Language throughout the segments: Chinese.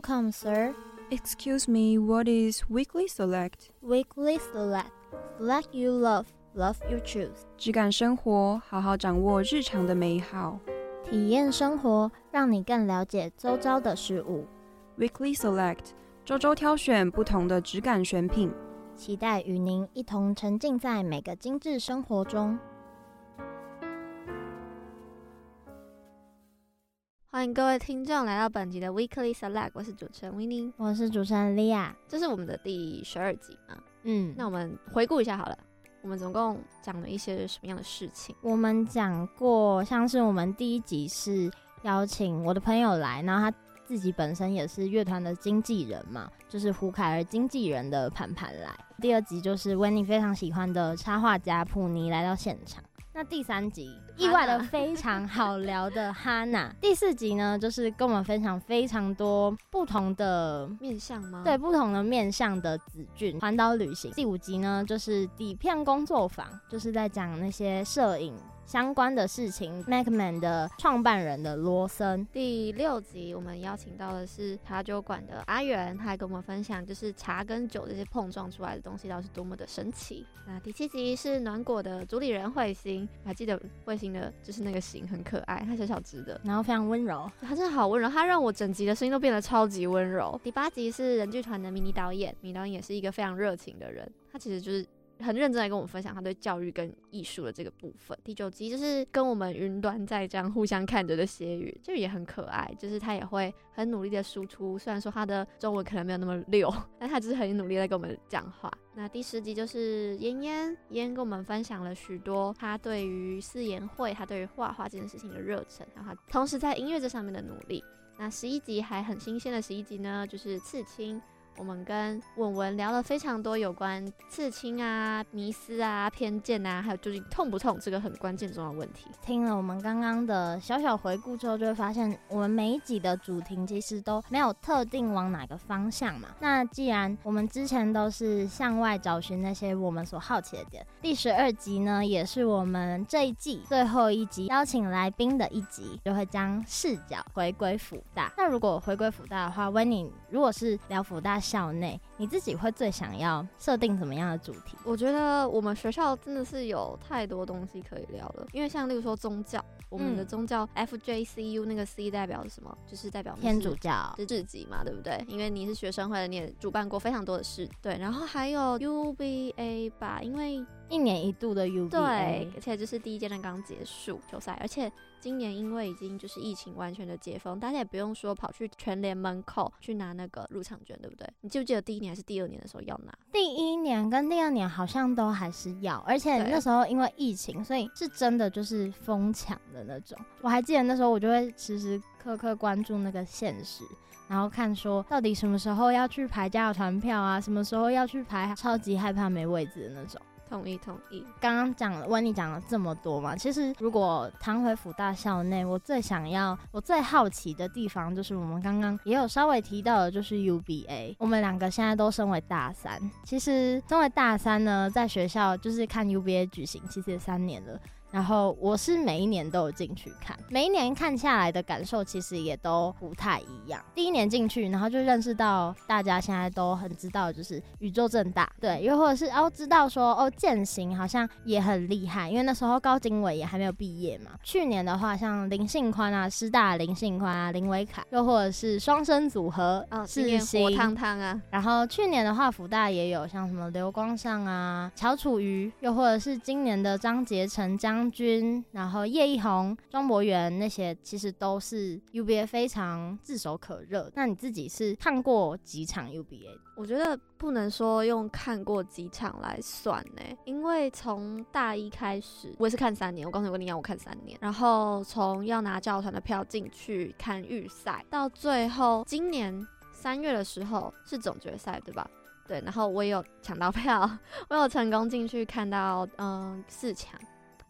Welcome, sir. Excuse me, what is weekly select? Weekly select. Select you love, love you choose. 质感生活，好好掌握日常的美好。体验生活，让你更了解周遭的事物。Weekly select，周周挑选不同的质感选品，期待与您一同沉浸在每个精致生活中。欢迎各位听众来到本集的 Weekly Select，我是主持人 Winnie，我是主持人 Lia，这是我们的第十二集嘛？嗯，那我们回顾一下好了，我们总共讲了一些什么样的事情？我们讲过，像是我们第一集是邀请我的朋友来，然后他自己本身也是乐团的经纪人嘛，就是胡凯儿经纪人的盘盘来。第二集就是 Winnie 非常喜欢的插画家普尼来到现场。那第三集意外的非常好聊的哈娜，第四集呢就是跟我们分享非常多不同的面向吗？对，不同的面向的子俊环岛旅行。第五集呢就是底片工作坊，就是在讲那些摄影相关的事情，MacMan 的创办人的罗森。第六集我们邀请到的是茶酒馆的阿元，他还跟我们分享，就是茶跟酒这些碰撞出来的东西，到底是多么的神奇。那第七集是暖果的主理人慧心，还记得慧就是那个型很可爱，他小小只的，然后非常温柔，他真的好温柔，他让我整集的声音都变得超级温柔。第八集是人剧团的迷你导演，迷你导演也是一个非常热情的人，他其实就是。很认真来跟我们分享他对教育跟艺术的这个部分。第九集就是跟我们云端在这样互相看着的歇语，就也很可爱。就是他也会很努力的输出，虽然说他的中文可能没有那么溜，但他就是很努力在跟我们讲话。那第十集就是嫣嫣，嫣跟我们分享了许多他对于四言会、他对于画画这件事情的热忱，然后同时在音乐这上面的努力。那十一集还很新鲜的十一集呢，就是刺青。我们跟文文聊了非常多有关刺青啊、迷思啊、偏见啊，还有究竟痛不痛这个很关键重要问题。听了我们刚刚的小小回顾之后，就会发现我们每一集的主题其实都没有特定往哪个方向嘛。那既然我们之前都是向外找寻那些我们所好奇的点，第十二集呢，也是我们这一季最后一集邀请来宾的一集，就会将视角回归辅大。那如果回归辅大的话温宁如果是聊辅大。校内你自己会最想要设定怎么样的主题？我觉得我们学校真的是有太多东西可以聊了，因为像例如说宗教，我们的宗教 FJCU 那个 C 代表什么？就是代表是天主教，是自己嘛，对不对？因为你是学生会的，你也主办过非常多的事，对。然后还有 UBA 吧，因为一年一度的 UBA，对，而且就是第一阶段刚结束球赛，而且。今年因为已经就是疫情完全的解封，大家也不用说跑去全联门口去拿那个入场券，对不对？你记不记得第一年还是第二年的时候要拿？第一年跟第二年好像都还是要，而且那时候因为疫情，所以是真的就是疯抢的那种。我还记得那时候我就会时时刻刻关注那个现实，然后看说到底什么时候要去排加油团票啊，什么时候要去排，超级害怕没位置的那种。同意同意，刚刚讲了问你讲了这么多嘛，其实如果谈回辅大校内，我最想要、我最好奇的地方，就是我们刚刚也有稍微提到的，就是 UBA。我们两个现在都升为大三，其实升为大三呢，在学校就是看 UBA 举行，其实也三年了。然后我是每一年都有进去看，每一年看下来的感受其实也都不太一样。第一年进去，然后就认识到大家现在都很知道，就是宇宙正大，对，又或者是哦知道说哦健行好像也很厉害，因为那时候高景伟也还没有毕业嘛。去年的话，像林信宽啊，师大林信宽啊，林维凯，又或者是双生组合哦，是火烫烫啊。然后去年的话，福大也有像什么刘光上啊、乔楚瑜，又或者是今年的张杰成江。张军，然后叶一红、庄博元那些，其实都是 UBA 非常炙手可热。那你自己是看过几场 UBA？我觉得不能说用看过几场来算呢，因为从大一开始，我也是看三年。我刚才跟你讲，我看三年，然后从要拿教团的票进去看预赛，到最后今年三月的时候是总决赛，对吧？对，然后我也有抢到票，我有成功进去看到嗯四强。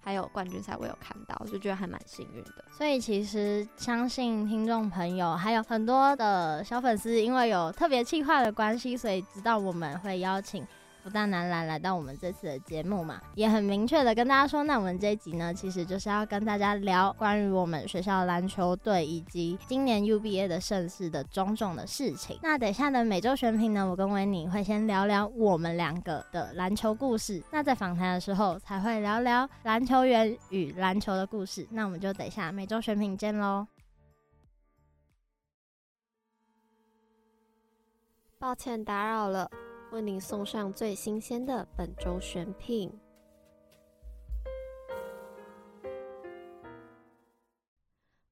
还有冠军赛，我有看到，就觉得还蛮幸运的。所以其实相信听众朋友还有很多的小粉丝，因为有特别企划的关系，所以知道我们会邀请福大男篮来到我们这次的节目嘛，也很明确的跟大家说，那我们这一集呢，其实就是要跟大家聊关于我们学校篮球队以及今年 UBA 的盛世的种种的事情。那等一下的每周选品呢，我跟维尼会先聊聊我们两个的篮球故事，那在访谈的时候才会聊聊篮球员与篮球的故事。那我们就等一下每周选品见喽。抱歉打扰了，为您送上最新鲜的本周选品。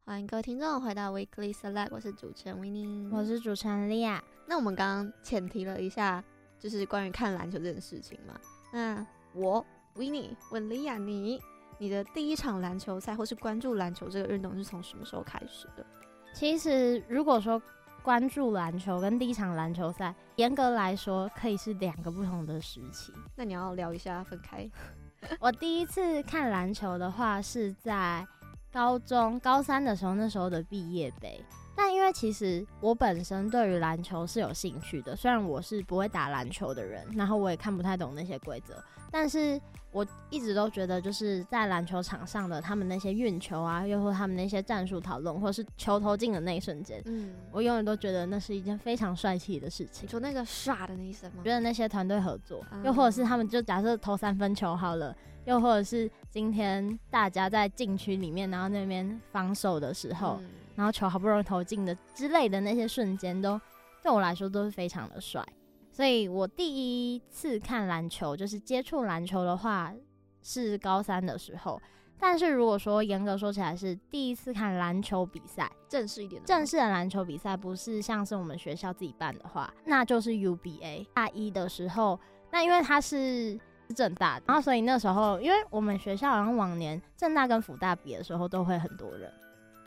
欢迎各位听众回到 Weekly Select，我是主持人 Winnie，我是主持人莉亚。那我们刚刚浅提了一下，就是关于看篮球这件事情嘛。那我 Winnie 问莉亚，你你的第一场篮球赛或是关注篮球这个运动是从什么时候开始的？其实如果说关注篮球跟第一场篮球赛，严格来说可以是两个不同的时期。那你要聊一下分开。我第一次看篮球的话是在高中高三的时候，那时候的毕业杯。但因为其实我本身对于篮球是有兴趣的，虽然我是不会打篮球的人，然后我也看不太懂那些规则，但是我一直都觉得就是在篮球场上的他们那些运球啊，又或他们那些战术讨论，或是球投进的那一瞬间，嗯，我永远都觉得那是一件非常帅气的事情。你说那个唰的那一声吗？觉得那些团队合作，又或者是他们就假设投三分球好了，又或者是今天大家在禁区里面，然后那边防守的时候。嗯然后球好不容易投进的之类的那些瞬间，都对我来说都是非常的帅。所以我第一次看篮球，就是接触篮球的话，是高三的时候。但是如果说严格说起来，是第一次看篮球比赛，正式一点的，正式的篮球比赛，不是像是我们学校自己办的话，那就是 UBA 大一的时候。那因为它是正大，然后所以那时候，因为我们学校好像往年正大跟辅大比的时候，都会很多人。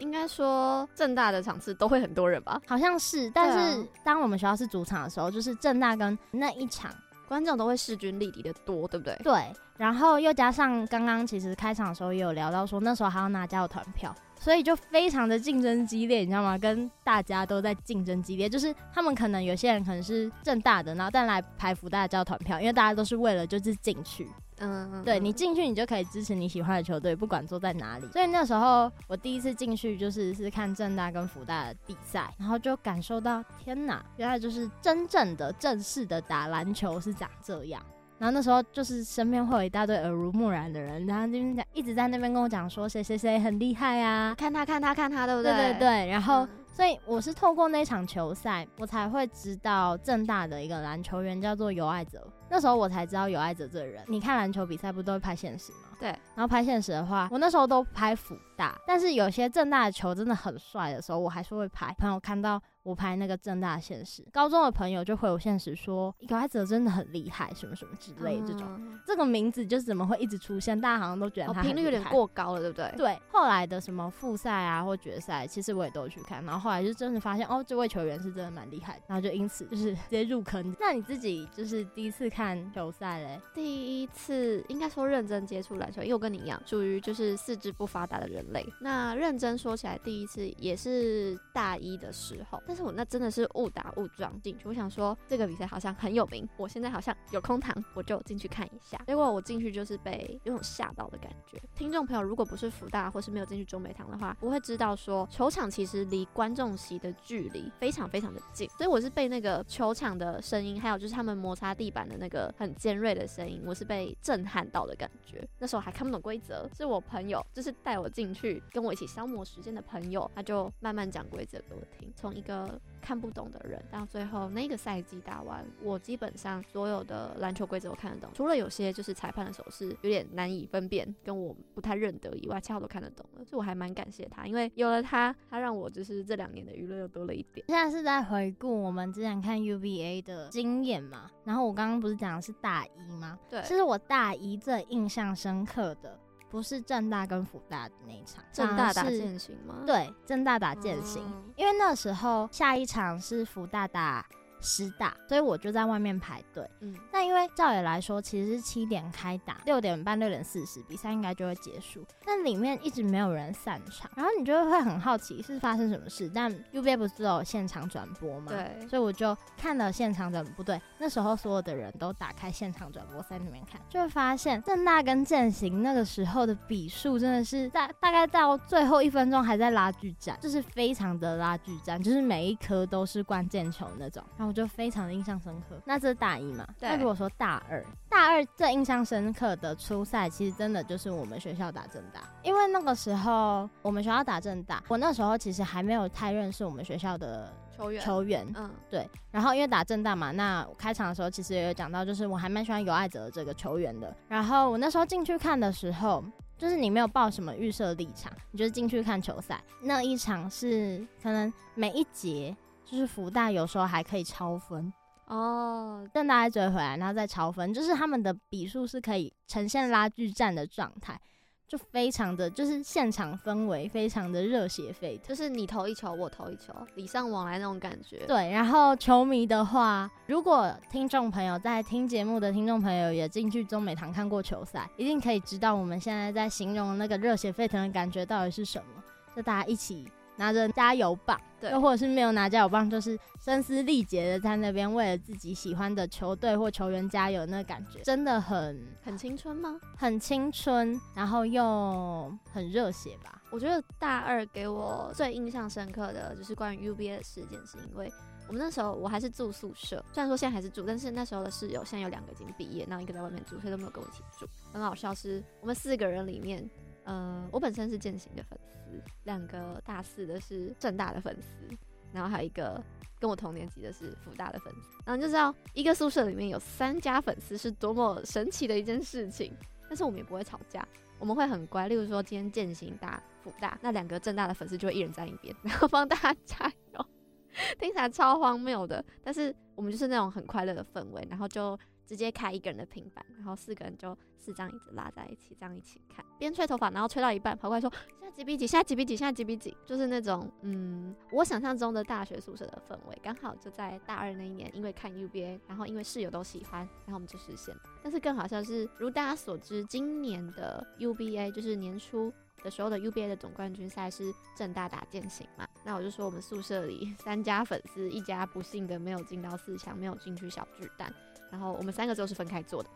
应该说，正大的场次都会很多人吧？好像是，但是当我们学校是主场的时候，就是正大跟那一场观众都会势均力敌的多，对不对？对，然后又加上刚刚其实开场的时候也有聊到说，那时候还要拿加油团票，所以就非常的竞争激烈，你知道吗？跟大家都在竞争激烈，就是他们可能有些人可能是正大的，然后但来排福大的加油团票，因为大家都是为了就是进去。嗯，对，你进去，你就可以支持你喜欢的球队，不管坐在哪里。所以那时候我第一次进去就是是看正大跟福大的比赛，然后就感受到天哪，原来就是真正的正式的打篮球是长这样。然后那时候就是身边会有一大堆耳濡目染的人，然后这边讲一直在那边跟我讲说谁谁谁很厉害啊，看他看他看他，对不对？对对对，然后。嗯所以我是透过那场球赛，我才会知道正大的一个篮球员叫做尤爱泽。那时候我才知道尤爱泽这个人。你看篮球比赛不都会拍现实吗？对。然后拍现实的话，我那时候都拍辅大，但是有些正大的球真的很帅的时候，我还是会拍。朋友看到我拍那个正大的现实，高中的朋友就回我现实说尤爱泽真的很厉害，什么什么之类的这种。嗯、这个名字就是怎么会一直出现？大家好像都觉得他频率有点过高了，对不对？对。后来的什么复赛啊或决赛，其实我也都有去看，然后。后来就真的发现哦，这位球员是真的蛮厉害，然后就因此就是直接入坑。那你自己就是第一次看球赛嘞？第一次应该说认真接触篮球，因为我跟你一样属于就是四肢不发达的人类。那认真说起来，第一次也是大一的时候，但是我那真的是误打误撞进去。我想说这个比赛好像很有名，我现在好像有空堂，我就进去看一下。结果我进去就是被有种吓到的感觉。听众朋友，如果不是福大或是没有进去中美堂的话，不会知道说球场其实离。观众席的距离非常非常的近，所以我是被那个球场的声音，还有就是他们摩擦地板的那个很尖锐的声音，我是被震撼到的感觉。那时候还看不懂规则，是我朋友，就是带我进去跟我一起消磨时间的朋友，他就慢慢讲规则给我听，从一个。看不懂的人，到最后那个赛季打完，我基本上所有的篮球规则我看得懂，除了有些就是裁判的手势有点难以分辨，跟我不太认得以外，其他我都看得懂了。所以我还蛮感谢他，因为有了他，他让我就是这两年的娱乐又多了一点。现在是在回顾我们之前看 UVA 的经验嘛，然后我刚刚不是讲的是大一吗？对，其实我大一最印象深刻的。不是正大跟福大的那一场，正大打剑行吗？对，正大打剑行，嗯，因为那时候下一场是福大打师大，所以我就在外面排队。嗯，那因为照理来说，其实是七点开打，六点半、六点四十比赛应该就会结束，但里面一直没有人散场，然后你就会很好奇是发生什么事。但 UBA 不是有现场转播吗？对，所以我就看了现场转播，不对，那时候所有的人都打开现场转播在里面看，就会发现正大跟践行那个时候的比数真的是大大概到最后一分钟还在拉锯战，就是非常的拉锯战，就是每一颗都是关键球那种，然后我就非常的印象深刻。那这是大一嘛？对。那如果说大二，大二最印象深刻的初赛，其实真的就是我们学校打正大，因为那个时候我们学校打正大，我那时候其实还没有太认识我们学校的球员。球员，嗯，对。然后因为打正大嘛，那开场的时候其实也有讲到，就是我还蛮喜欢尤爱泽这个球员的。然后我那时候进去看的时候，就是你没有抱什么预设立场，你就是进去看球赛。那一场是可能每一节就是福大有时候还可以超分。哦，政大家追回来，然后再超分，就是他们的比数是可以呈现拉锯战的状态，就非常的就是现场氛围非常的热血沸腾，就是你投一球我投一球，礼尚往来那种感觉。对，然后球迷的话，如果听众朋友在听节目的听众朋友也进去中美堂看过球赛，一定可以知道我们现在在形容那个热血沸腾的感觉到底是什么，就大家一起。拿着加油棒，对，又或者是没有拿加油棒，就是声嘶力竭的在那边为了自己喜欢的球队或球员加油，那感觉真的很很青春吗？很青春，然后又很热血吧。我觉得大二给我最印象深刻的就是关于 UBA 的事件，是因为我们那时候我还是住宿舍，虽然说现在还是住，但是那时候的室友现在有两个已经毕业，然后一个在外面住，所以都没有跟我一起住。很好笑是，我们四个人里面。呃，我本身是践行的粉丝，两个大四的是正大的粉丝，然后还有一个跟我同年级的是福大的粉丝，然后就知道一个宿舍里面有三家粉丝是多么神奇的一件事情。但是我们也不会吵架，我们会很乖。例如说今天践行打辅大，那两个正大的粉丝就会一人站一边，然后帮大家加油，听起来超荒谬的，但是我们就是那种很快乐的氛围，然后就。直接开一个人的平板，然后四个人就四张椅子拉在一起，这样一起看，边吹头发，然后吹到一半跑过来说：“现在几比几？现在几比几？现在几比几？”就是那种，嗯，我想象中的大学宿舍的氛围，刚好就在大二那一年，因为看 UBA，然后因为室友都喜欢，然后我们就实现了。但是更好笑是，如大家所知，今年的 UBA 就是年初的时候的 UBA 的总冠军赛是正大打践行嘛？那我就说我们宿舍里 三家粉丝，一家不幸的没有进到四强，没有进去小巨蛋。然后我们三个都是分开坐的，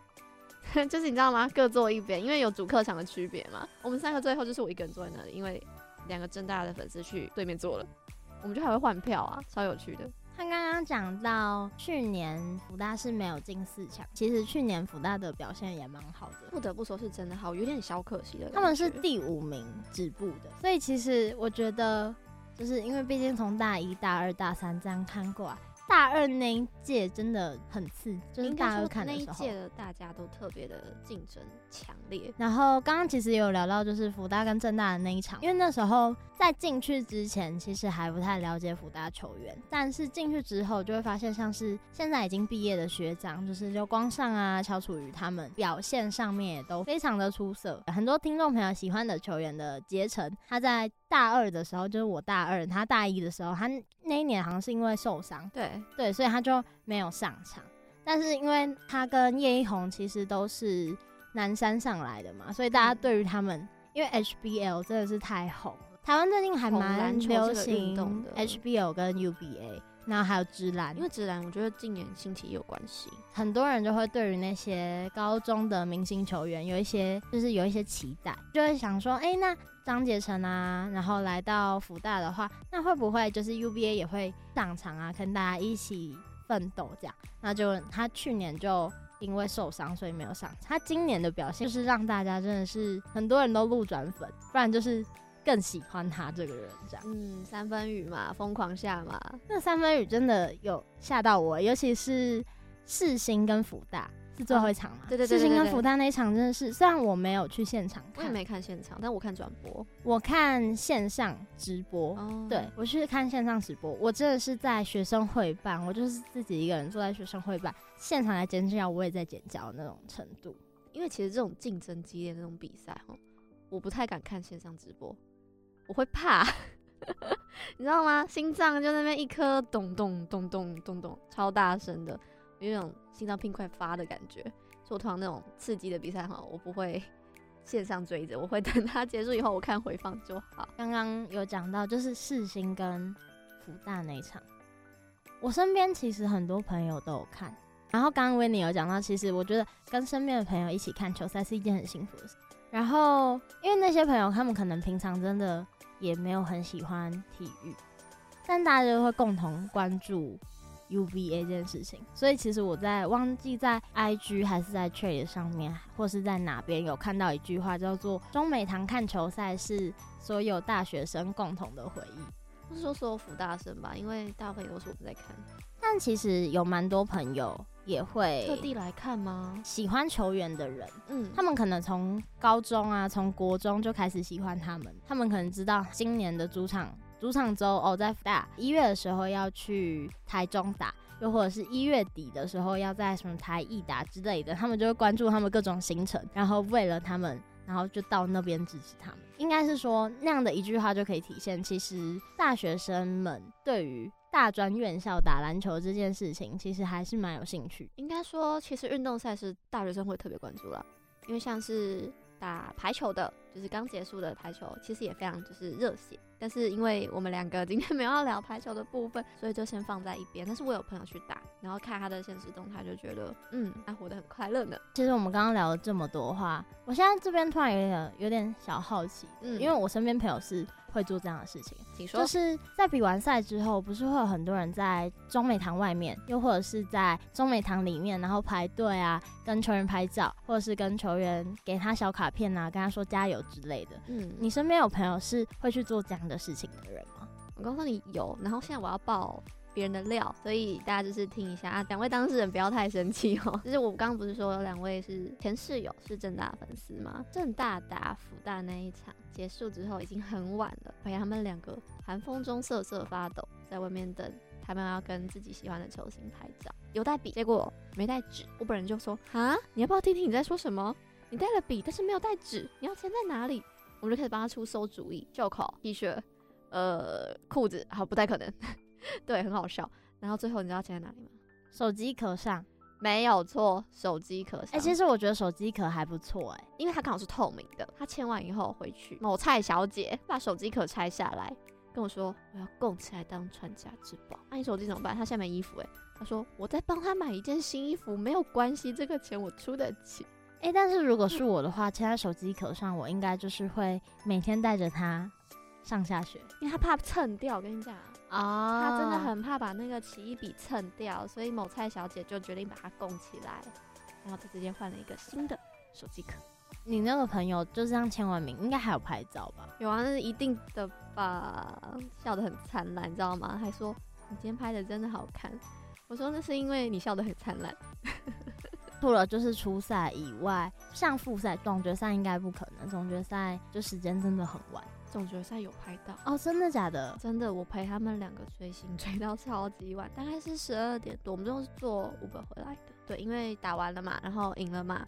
就是你知道吗？各坐一边，因为有主客场的区别嘛。我们三个最后就是我一个人坐在那里，因为两个正大的粉丝去对面坐了，我们就还会换票啊，超有趣的。他刚刚讲到去年福大是没有进四强，其实去年福大的表现也蛮好的，不得不说是真的好，有点小可惜的。他们是第五名止步的，所以其实我觉得，就是因为毕竟从大一大二大三这样看过来。大二那一届真的很刺，就是大二看的时候，那一届的大家都特别的竞争强烈。然后刚刚其实也有聊到，就是福大跟正大的那一场，因为那时候在进去之前，其实还不太了解福大球员，但是进去之后就会发现，像是现在已经毕业的学长，就是刘光上啊、乔楚瑜他们表现上面也都非常的出色。很多听众朋友喜欢的球员的结成，他在大二的时候，就是我大二，他大一的时候，他那一年好像是因为受伤，对。对，所以他就没有上场。但是因为他跟叶一红其实都是南山上来的嘛，所以大家对于他们，嗯、因为 HBL 真的是太红了。台湾最近还蛮流行 HBL 跟 UBA，然后还有直篮，因为直篮我觉得近年兴起也有关系，很多人就会对于那些高中的明星球员有一些就是有一些期待，就会想说，哎、欸，那。张杰成啊，然后来到福大的话，那会不会就是 UBA 也会上场啊，跟大家一起奋斗这样？那就他去年就因为受伤，所以没有上场。他今年的表现就是让大家真的是很多人都路转粉，不然就是更喜欢他这个人这样。嗯，三分雨嘛，疯狂下嘛，那三分雨真的有吓到我，尤其是世新跟福大。是最后一场嘛？对对对，对，世新跟福大那一场真的是，虽然我没有去现场看，我也没看现场，但我看转播，我看线上直播。哦、对，我去看线上直播，我真的是在学生会办，我就是自己一个人坐在学生会办，现场来尖叫，我也在尖叫那种程度。因为其实这种竞争激烈的那种比赛哈，我不太敢看线上直播，我会怕。你知道吗？心脏就那边一颗咚咚咚咚咚咚，超大声的，有一种心脏病快发的感觉。所以我通常那种刺激的比赛哈，我不会线上追着，我会等它结束以后，我看回放就好。刚刚有讲到就是世新跟福大那一场，我身边其实很多朋友都有看。然后刚刚维尼有讲到，其实我觉得跟身边的朋友一起看球赛是一件很幸福的事。然后因为那些朋友他们可能平常真的也没有很喜欢体育，但大家就会共同关注 UBA 这件事情。所以其实我在忘记在 IG 还是在 Trade 上面，或是在哪边有看到一句话，叫做“中美堂看球赛是所有大学生共同的回忆”。不是说所有辅大生吧，因为大部分都是我们在看。但其实有蛮多朋友也会特地来看吗？喜欢球员的人，嗯，他们可能从高中啊，从国中就开始喜欢他们。他们可能知道今年的主场主场周哦，在辅大一月的时候要去台中打，又或者是一月底的时候要在什么台艺打之类的，他们就会关注他们各种行程，然后为了他们，然后就到那边支持他们。应该是说那样的一句话就可以体现，其实大学生们对于大专院校打篮球这件事情，其实还是蛮有兴趣。应该说，其实运动赛事大学生会特别关注了，因为像是打排球的，就是刚结束的排球，其实也非常就是热血。但是因为我们两个今天没有要聊排球的部分，所以就先放在一边。但是我有朋友去打，然后看他的现实动态，就觉得嗯，他活得很快乐呢。其实我们刚刚聊了这么多话，我现在这边突然有点有点小好奇，嗯，因为我身边朋友是会做这样的事情，请说。就是在比完赛之后，不是会有很多人在中美堂外面，又或者是在中美堂里面，然后排队啊，跟球员拍照，或者是跟球员给他小卡片啊，跟他说加油之类的。嗯，你身边有朋友是会去做这样的事情的人吗？我告诉你有，然后现在我要爆别人的料，所以大家就是听一下啊，两位当事人不要太生气哦。就是我刚刚不是说有两位是前室友是正大粉丝吗？正大打福大那一场结束之后已经很晚了，陪他们两个寒风中瑟瑟发抖，在外面等他们要跟自己喜欢的球星拍照，有带笔，结果没带纸。我本人就说啊，你要不要听听你在说什么？你带了笔，但是没有带纸，你要钱在哪里？我们就开始帮他出馊主意，袖口、T 恤、呃，裤子，好，不太可能。对，很好笑。然后最后你知道钱在哪里吗？手机壳上，没有错，手机壳上。哎、欸，其实我觉得手机壳还不错，哎，因为它刚好是透明的。他签完以后回去，某蔡小姐把手机壳拆下来，跟我说我要供起来当传家之宝。那、啊、你手机怎么办？他下面衣服，哎，他说我在帮他买一件新衣服，没有关系，这个钱我出得起。哎、欸，但是如果是我的话，签在手机壳上，我应该就是会每天带着它上下学，因为他怕蹭掉。我跟你讲。啊，他真的很怕把那个奇异笔蹭掉，所以某蔡小姐就决定把它供起来，然后就直接换了一个新的手机壳。你那个朋友就这样签完名，应该还有拍照吧？有啊，那是一定的吧？笑得很灿烂，你知道吗？还说你今天拍的真的好看。我说那是因为你笑得很灿烂。除了就是初赛以外，像复赛、总决赛应该不可能。总决赛就时间真的很晚。总决赛有拍到哦？真的假的？真的，我陪他们两个追星 追到超级晚，大概是十二点多。我们都是坐 Uber 回来的。对，因为打完了嘛，然后赢了嘛，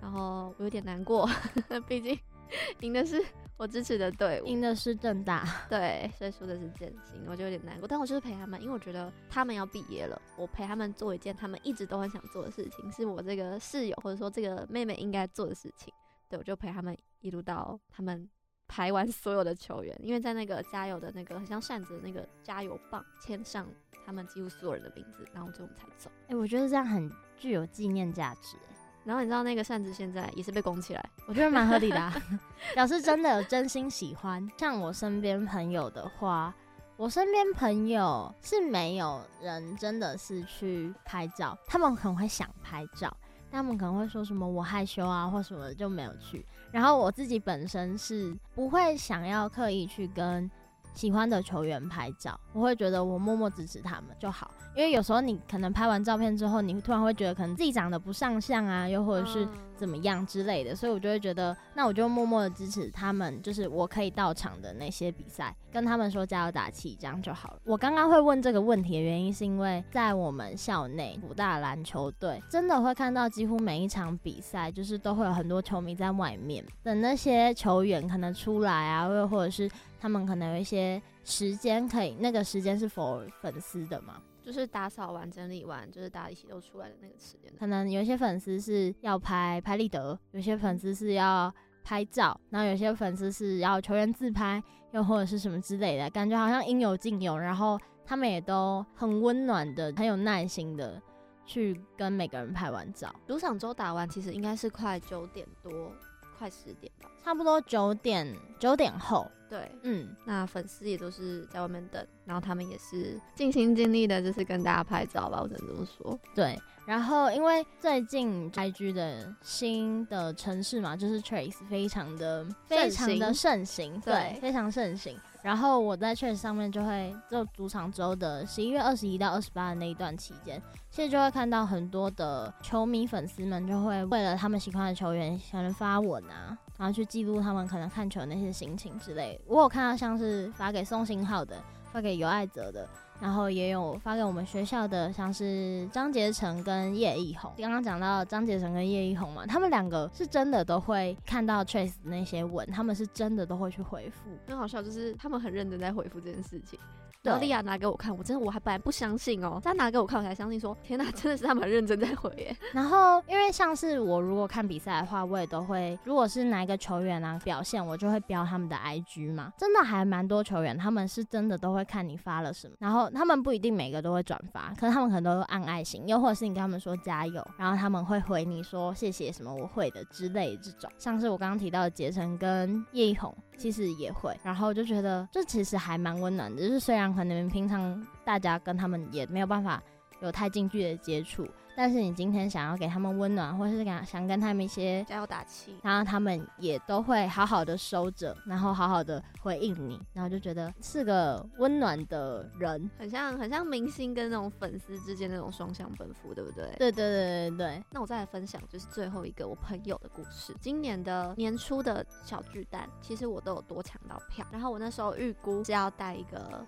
然后我有点难过，毕竟 赢的是我支持的队伍，赢的是正大，对，所以输的是建新，我就有点难过。但我就是陪他们，因为我觉得他们要毕业了，我陪他们做一件他们一直都很想做的事情，是我这个室友或者说这个妹妹应该做的事情。对，我就陪他们一路到他们。排完所有的球员，因为在那个加油的那个很像扇子的那个加油棒签上他们几乎所有人的名字，然后最后才走。哎、欸，我觉得这样很具有纪念价值。然后你知道那个扇子现在也是被拱起来，我觉得蛮合理的、啊，表示真的有真心喜欢。像我身边朋友的话，我身边朋友是没有人真的是去拍照，他们很会想拍照。他们可能会说什么我害羞啊，或什么就没有去。然后我自己本身是不会想要刻意去跟喜欢的球员拍照，我会觉得我默默支持他们就好。因为有时候你可能拍完照片之后，你突然会觉得可能自己长得不上相啊，又或者是怎么样之类的，所以我就会觉得，那我就默默的支持他们，就是我可以到场的那些比赛，跟他们说加油打气，这样就好了。我刚刚会问这个问题的原因，是因为在我们校内五大篮球队，真的会看到几乎每一场比赛，就是都会有很多球迷在外面等那些球员可能出来啊，又或者是他们可能有一些时间可以，那个时间是 for 粉丝的嘛。就是打扫完、整理完，就是大家一起都出来的那个时间。可能有些粉丝是要拍拍立得，有些粉丝是要拍照，然后有些粉丝是要球员自拍，又或者是什么之类的，感觉好像应有尽有。然后他们也都很温暖的、很有耐心的去跟每个人拍完照。主场周打完，其实应该是快九点多。快十点吧，差不多九点九点后。对，嗯，那粉丝也都是在外面等，然后他们也是尽心尽力的，就是跟大家拍照吧，我只能这么说。对，然后因为最近 IG 的新的城市嘛，就是 Trace 非常的非常的盛行，对，对非常盛行。然后我在确实上面就会就主场周的十一月二十一到二十八的那一段期间。其实就会看到很多的球迷粉丝们就会为了他们喜欢的球员，可能发文啊，然后去记录他们可能看球那些心情之类的。我有看到像是发给宋新浩的，发给尤爱泽的，然后也有发给我们学校的，像是张杰成跟叶奕宏。刚刚讲到张杰成跟叶奕宏嘛，他们两个是真的都会看到 Trace 那些文，他们是真的都会去回复。很好笑，就是他们很认真在回复这件事情。然后莉亚拿给我看，我真的我还本来不相信哦，他拿给我看，我才相信说，天哪，真的是他们认真在回耶。然后因为像是我如果看比赛的话，我也都会，如果是哪一个球员啊表现，我就会标他们的 IG 嘛。真的还蛮多球员，他们是真的都会看你发了什么，然后他们不一定每个都会转发，可是他们可能都按爱心，又或者是你跟他们说加油，然后他们会回你说谢谢什么我会的之类的这种。像是我刚刚提到的杰成跟叶一红。其实也会，然后就觉得这其实还蛮温暖的。就是虽然可能平常大家跟他们也没有办法有太近距离的接触。但是你今天想要给他们温暖，或是想想跟他们一些加油打气，然后他们也都会好好的收着，然后好好的回应你，然后就觉得是个温暖的人，很像很像明星跟那种粉丝之间那种双向奔赴，对不对？对对对对对。那我再来分享就是最后一个我朋友的故事。今年的年初的小巨蛋，其实我都有多抢到票，然后我那时候预估是要带一个。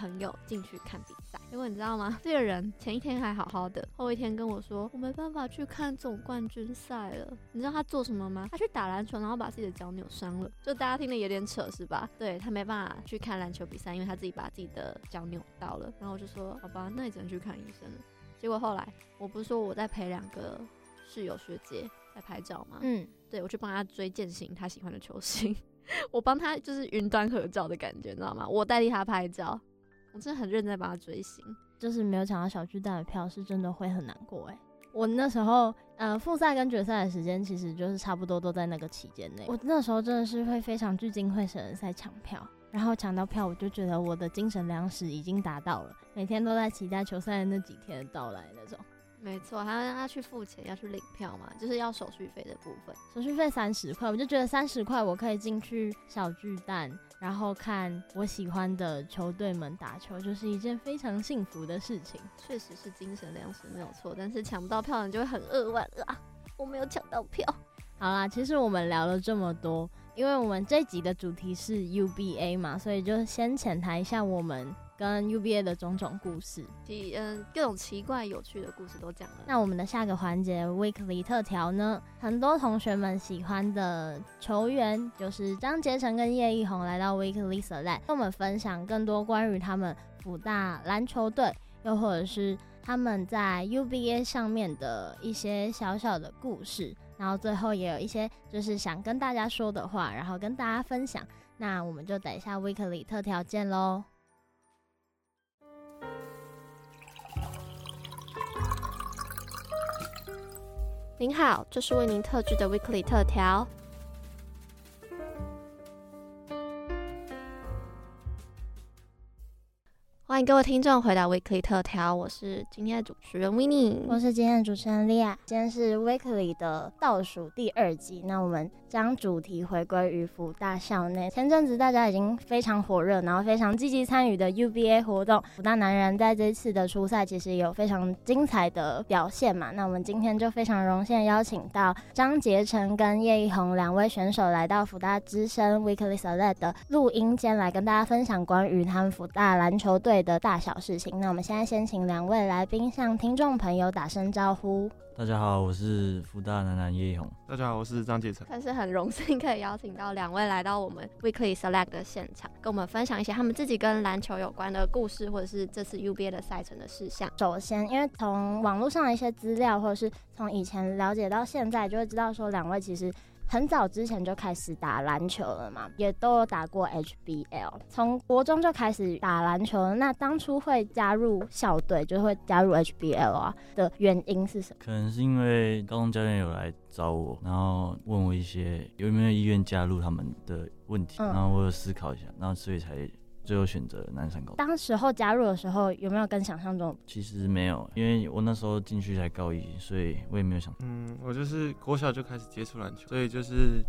朋友进去看比赛，结果你知道吗？这个人前一天还好好的，后一天跟我说我没办法去看总冠军赛了。你知道他做什么吗？他去打篮球，然后把自己的脚扭伤了。就大家听的有点扯是吧？对，他没办法去看篮球比赛，因为他自己把自己的脚扭到了。然后我就说好吧，那你只能去看医生了。结果后来我不是说我在陪两个室友学姐在拍照吗？嗯，对，我去帮他追践行他喜欢的球星，我帮他就是云端合照的感觉，你知道吗？我代替他拍照。我真的很认真在帮他追星，就是没有抢到小巨蛋的票，是真的会很难过哎。我那时候，呃，复赛跟决赛的时间其实就是差不多都在那个期间内。我那时候真的是会非常聚精会神的在抢票，然后抢到票，我就觉得我的精神粮食已经达到了，每天都在期待球赛的那几天的到来那种。没错，还要让他去付钱，要去领票嘛，就是要手续费的部分。手续费三十块，我就觉得三十块我可以进去小巨蛋，然后看我喜欢的球队们打球，就是一件非常幸福的事情。确实是精神粮食没有错，但是抢不到票，你就会很扼腕啦！我没有抢到票。好啦，其实我们聊了这么多，因为我们这集的主题是 UBA 嘛，所以就先浅谈一下我们。跟 UBA 的种种故事，其嗯各种奇怪有趣的故事都讲了。那我们的下个环节 Weekly 特调呢，很多同学们喜欢的球员就是张杰成跟叶奕宏来到 Weekly Select，跟我们分享更多关于他们辅大篮球队，又或者是他们在 UBA 上面的一些小小的故事。然后最后也有一些就是想跟大家说的话，然后跟大家分享。那我们就等一下 Weekly 特调见喽。您好，这是为您特制的 Weekly 特调。各位听众回到 Weekly 特调，我是今天的主持人 Winnie，我是今天的主持人 Lia。今天是 Weekly 的倒数第二集，那我们将主题回归于福大校内。前阵子大家已经非常火热，然后非常积极参与的 UBA 活动，福大男人在这次的初赛其实有非常精彩的表现嘛。那我们今天就非常荣幸邀请到张杰成跟叶一鸿两位选手来到福大之声 Weekly Select 的录音间，来跟大家分享关于他们福大篮球队的大小事情。那我们现在先请两位来宾向听众朋友打声招呼。大家好，我是福大男篮叶勇。大家好，我是张杰成。但是很荣幸可以邀请到两位来到我们 Weekly Select 的现场，跟我们分享一些他们自己跟篮球有关的故事，或者是这次 UBA 的赛程的事项。首先，因为从网络上的一些资料，或者是从以前了解到现在，就会知道说两位其实。很早之前就开始打篮球了嘛，也都有打过 HBL，从国中就开始打篮球了。那当初会加入校队，就会加入 HBL 啊的原因是什么？可能是因为高中教练有来找我，然后问我一些有没有意愿加入他们的问题，然后我有思考一下，然后所以才。最后选择南山高中。当时候加入的时候，有没有跟想象中？其实没有，因为我那时候进去才高一，所以我也没有想。嗯，我就是国小就开始接触篮球，所以就是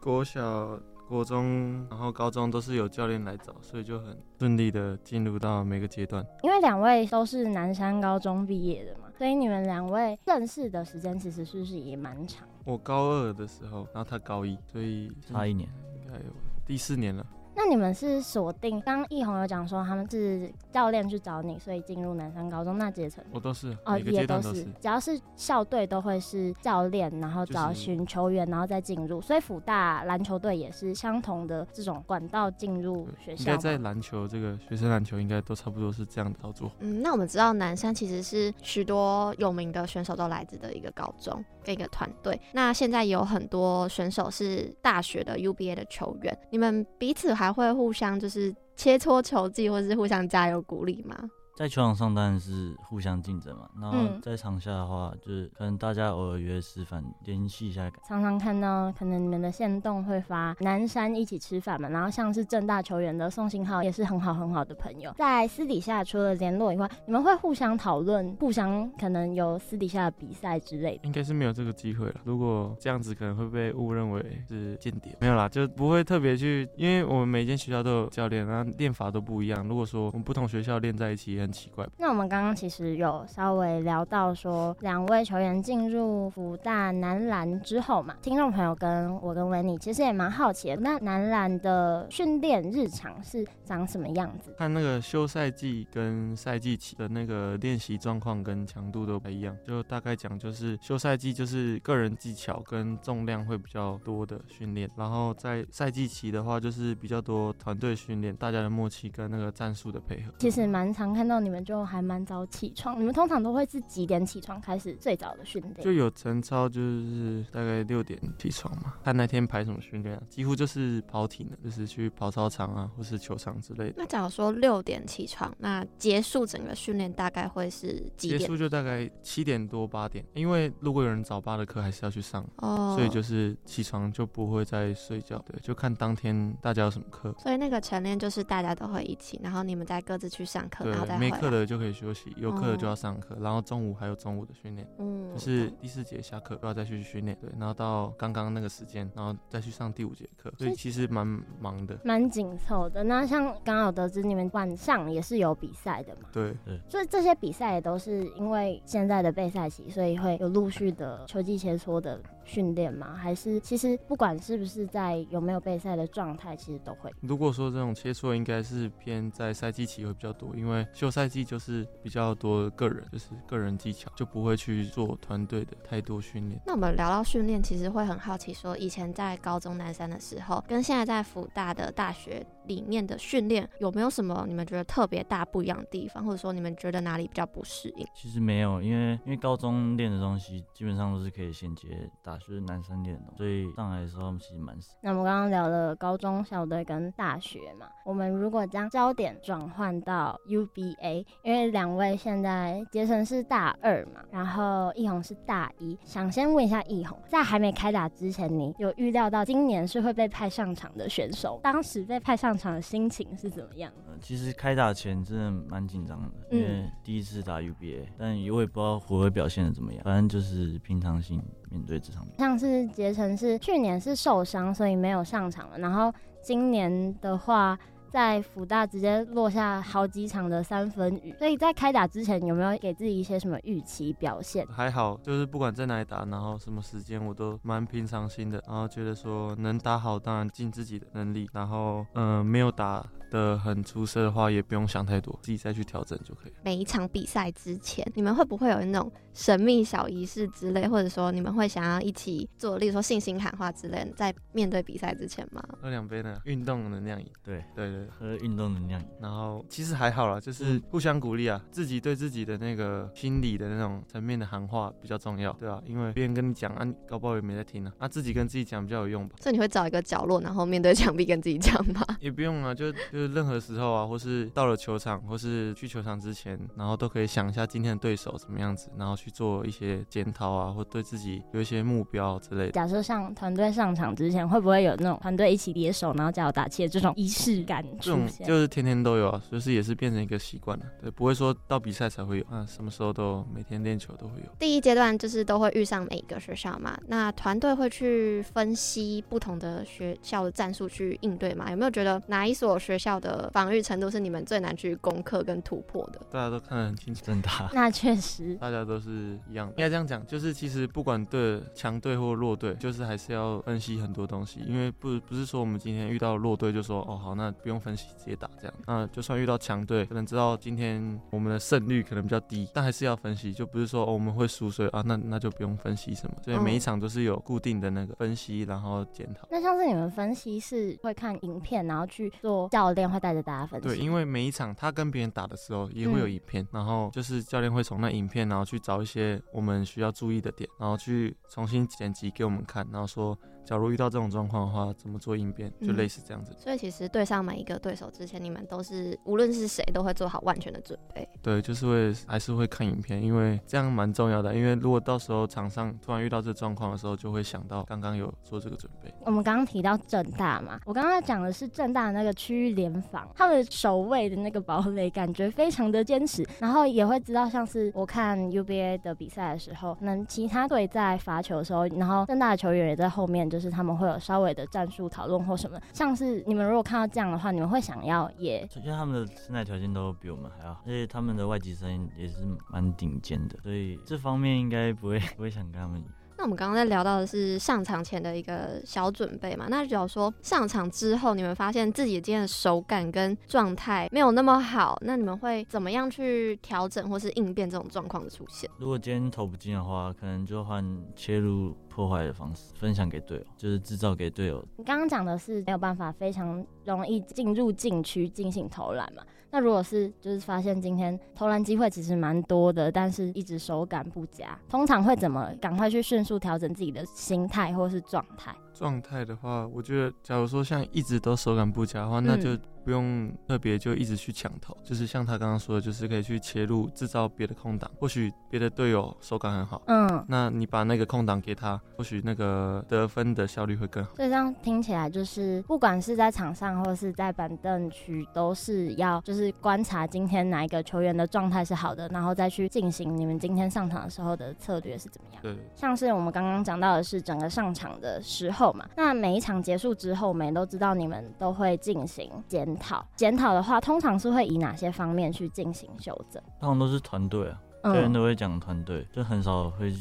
国小、国中，然后高中都是有教练来找，所以就很顺利的进入到每个阶段。因为两位都是南山高中毕业的嘛，所以你们两位认识的时间其实是不是也蛮长？我高二的时候，然后他高一，所以差一年，应该有第四年了。那你们是锁定？刚刚一鸿有讲说他们是教练去找你，所以进入南山高中。那阶层我都是哦，都是也都是，只要是校队都会是教练，然后找寻球员，然后再进入。所以辅大篮球队也是相同的这种管道进入学校。应该在篮球这个学生篮球应该都差不多是这样的操作。嗯，那我们知道南山其实是许多有名的选手都来自的一个高中跟一个团队。那现在有很多选手是大学的 UBA 的球员，你们彼此还会互相就是切磋球技，或是互相加油鼓励吗？在球场上当然是互相竞争嘛，然后在场下的话，就是可能大家偶尔约吃饭，联系一下。常常看到可能你们的线动会发南山一起吃饭嘛，然后像是正大球员的宋信浩也是很好很好的朋友，在私底下除了联络以外，你们会互相讨论，互相可能有私底下的比赛之类的。应该是没有这个机会了，如果这样子可能会被误认为是间谍。没有啦，就不会特别去，因为我们每间学校都有教练，然后练法都不一样。如果说我们不同学校练在一起。很奇怪。那我们刚刚其实有稍微聊到说，两位球员进入福大男篮之后嘛，听众朋友跟我跟维尼其实也蛮好奇的。那男篮的训练日常是长什么样子？看那个休赛季跟赛季期的那个练习状况跟强度都不一样。就大概讲，就是休赛季就是个人技巧跟重量会比较多的训练，然后在赛季期的话就是比较多团队训练，大家的默契跟那个战术的配合。其实蛮常看到你们就。还蛮早起床，你们通常都会是几点起床开始最早的训练？就有晨操，就是大概六点起床嘛，看那天排什么训练啊，几乎就是跑体能，就是去跑操场啊，或是球场之类的。那假如说六点起床，那结束整个训练大概会是几点？结束就大概七点多八点，因为如果有人早八的课还是要去上，哦，所以就是起床就不会再睡觉，对，就看当天大家有什么课。所以那个晨练就是大家都会一起，然后你们再各自去上课，然后再。没课的就可以休息，有课的就要上课，然后中午还有中午的训练，嗯，就是第四节下课又要再去训练，对，然后到刚刚那个时间，然后再去上第五节课，所以其实蛮忙的，蛮紧凑的。那像刚好得知你们晚上也是有比赛的嘛？对对，所以这些比赛也都是因为现在的备赛期，所以会有陆续的秋季切磋的训练吗？还是其实不管是不是在有没有备赛的状态，其实都会。如果说这种切磋，应该是偏在赛季期会比较多，因为休赛季就是比较多个人，就是个人技巧，就不会去做团队的太多训练。那我们聊到训练，其实会很好奇，说以前在高中南山的时候，跟现在在辅大的大学里面的训练，有没有什么你们觉得特别大不一样的地方，或者说你们觉得哪里比较不适应？其实没有，因为因为高中练的东西基本上都是可以衔接大学男生练的东西，所以上来的时候他们其实蛮少。那我们刚刚聊了高中校队跟大学嘛，我们如果将焦点转换到 UBA，因为两位现在杰森是大二嘛，然后易红是大一，想先问一下易红，在还没开打之前，你有预料到今年是会被派上场的选手？当时被派上场的心情是怎么样？呃，其实开打前真的蛮紧张的，因为第一次打 UBA，但我也不知道我会表现的怎么样，反正就是平常心面对这场比赛。像是杰成是去年是受伤，所以没有上场了，然后今年的话。在福大直接落下好几场的三分雨，所以在开打之前有没有给自己一些什么预期表现？还好，就是不管在哪里打，然后什么时间我都蛮平常心的，然后觉得说能打好，当然尽自己的能力，然后嗯、没有打的很出色的话，也不用想太多，自己再去调整就可以。每一场比赛之前，你们会不会有那种神秘小仪式之类，或者说你们会想要一起做，例如说信心喊话之类，在面对比赛之前吗？喝两杯呢，运动能量饮。对对对，喝运动能量饮。然后其实还好啦，就是互相鼓励啊，自己对自己的那个心理的那种层面的喊话比较重要，对啊，因为别人跟你讲啊，你搞不好也没在听啊，啊，自己跟自己讲比较有用吧。所以你会找一个角落，然后面对墙壁跟自己讲吗？也不用啊，就就是任何时候啊。啊，或是到了球场，或是去球场之前，然后都可以想一下今天的对手怎么样子，然后去做一些检讨啊，或对自己有一些目标之类的。假设上团队上场之前，会不会有那种团队一起联手，然后加油打气的这种仪式感？这种就是天天都有啊，就是也是变成一个习惯了。对，不会说到比赛才会有啊，什么时候都每天练球都会有。第一阶段就是都会遇上每一个学校嘛，那团队会去分析不同的学校的战术去应对嘛？有没有觉得哪一所学校的防御程度是你们最难去攻克跟突破的？大家都看得很清楚，政大。那确实，大家都是一样。应该这样讲，就是其实不管对强队或弱队，就是还是要分析很多东西。因为不不是说我们今天遇到弱队就说哦好，那不用分析直接打这样。那就算遇到强队，可能知道今天我们的胜率可能比较低，但还是要分析。就不是说、哦、我们会输，所以啊那那就不用分析什么。所以每一场都是有固定的那个分析，然后检讨。那像是你们分析是会看影片，然后去做教练会带着大家分析。对，因为。每一场他跟别人打的时候也会有影片，嗯、然后就是教练会从那影片，然后去找一些我们需要注意的点，然后去重新剪辑给我们看，然后说。假如遇到这种状况的话，怎么做应变？就类似这样子。嗯。所以其实对上每一个对手之前，你们都是无论是谁都会做好万全的准备。对，就是会还是会看影片，因为这样蛮重要的。因为如果到时候场上突然遇到这状况的时候，就会想到刚刚有做这个准备。我们刚刚提到正大嘛，我刚刚讲的是正大的那个区域联防，他们守卫的那个堡垒感觉非常的坚持，然后也会知道，像是我看 UBA 的比赛的时候，可能其他队在罚球的时候，然后正大的球员也在后面就。就是他们会有稍微的战术讨论或什么，像是你们如果看到这样的话，你们会想要也？首先他们的身材条件都比我们还要好，而且他们的外籍生也是蛮顶尖的，所以这方面应该不会不会想跟他们。那我们刚刚在聊到的是上场前的一个小准备嘛？那假如说上场之后，你们发现自己今天的手感跟状态没有那么好，那你们会怎么样去调整或是应变这种状况的出现？如果今天投不进的话，可能就换切入破坏的方式，分享给队友，就是制造给队友。你刚刚讲的是没有办法非常容易进入禁区进行投篮嘛？那如果是就是发现今天投篮机会其实蛮多的，但是一直手感不佳，通常会怎么赶快去迅速调整自己的心态或是状态？状态的话，我觉得假如说像一直都手感不佳的话，那就。不用特别就一直去抢投，就是像他刚刚说的，就是可以去切入制造别的空档。或许别的队友手感很好，嗯，那你把那个空档给他，或许那个得分的效率会更好。所以这样听起来，就是不管是在场上或是在板凳区，都是要就是观察今天哪一个球员的状态是好的，然后再去进行你们今天上场的时候的策略是怎么样。对，像是我们刚刚讲到的是整个上场的时候嘛，那每一场结束之后，我们也都知道你们都会进行检。讨检讨的话，通常是会以哪些方面去进行修正？通常都是团队啊，教练都会讲团队，就很少会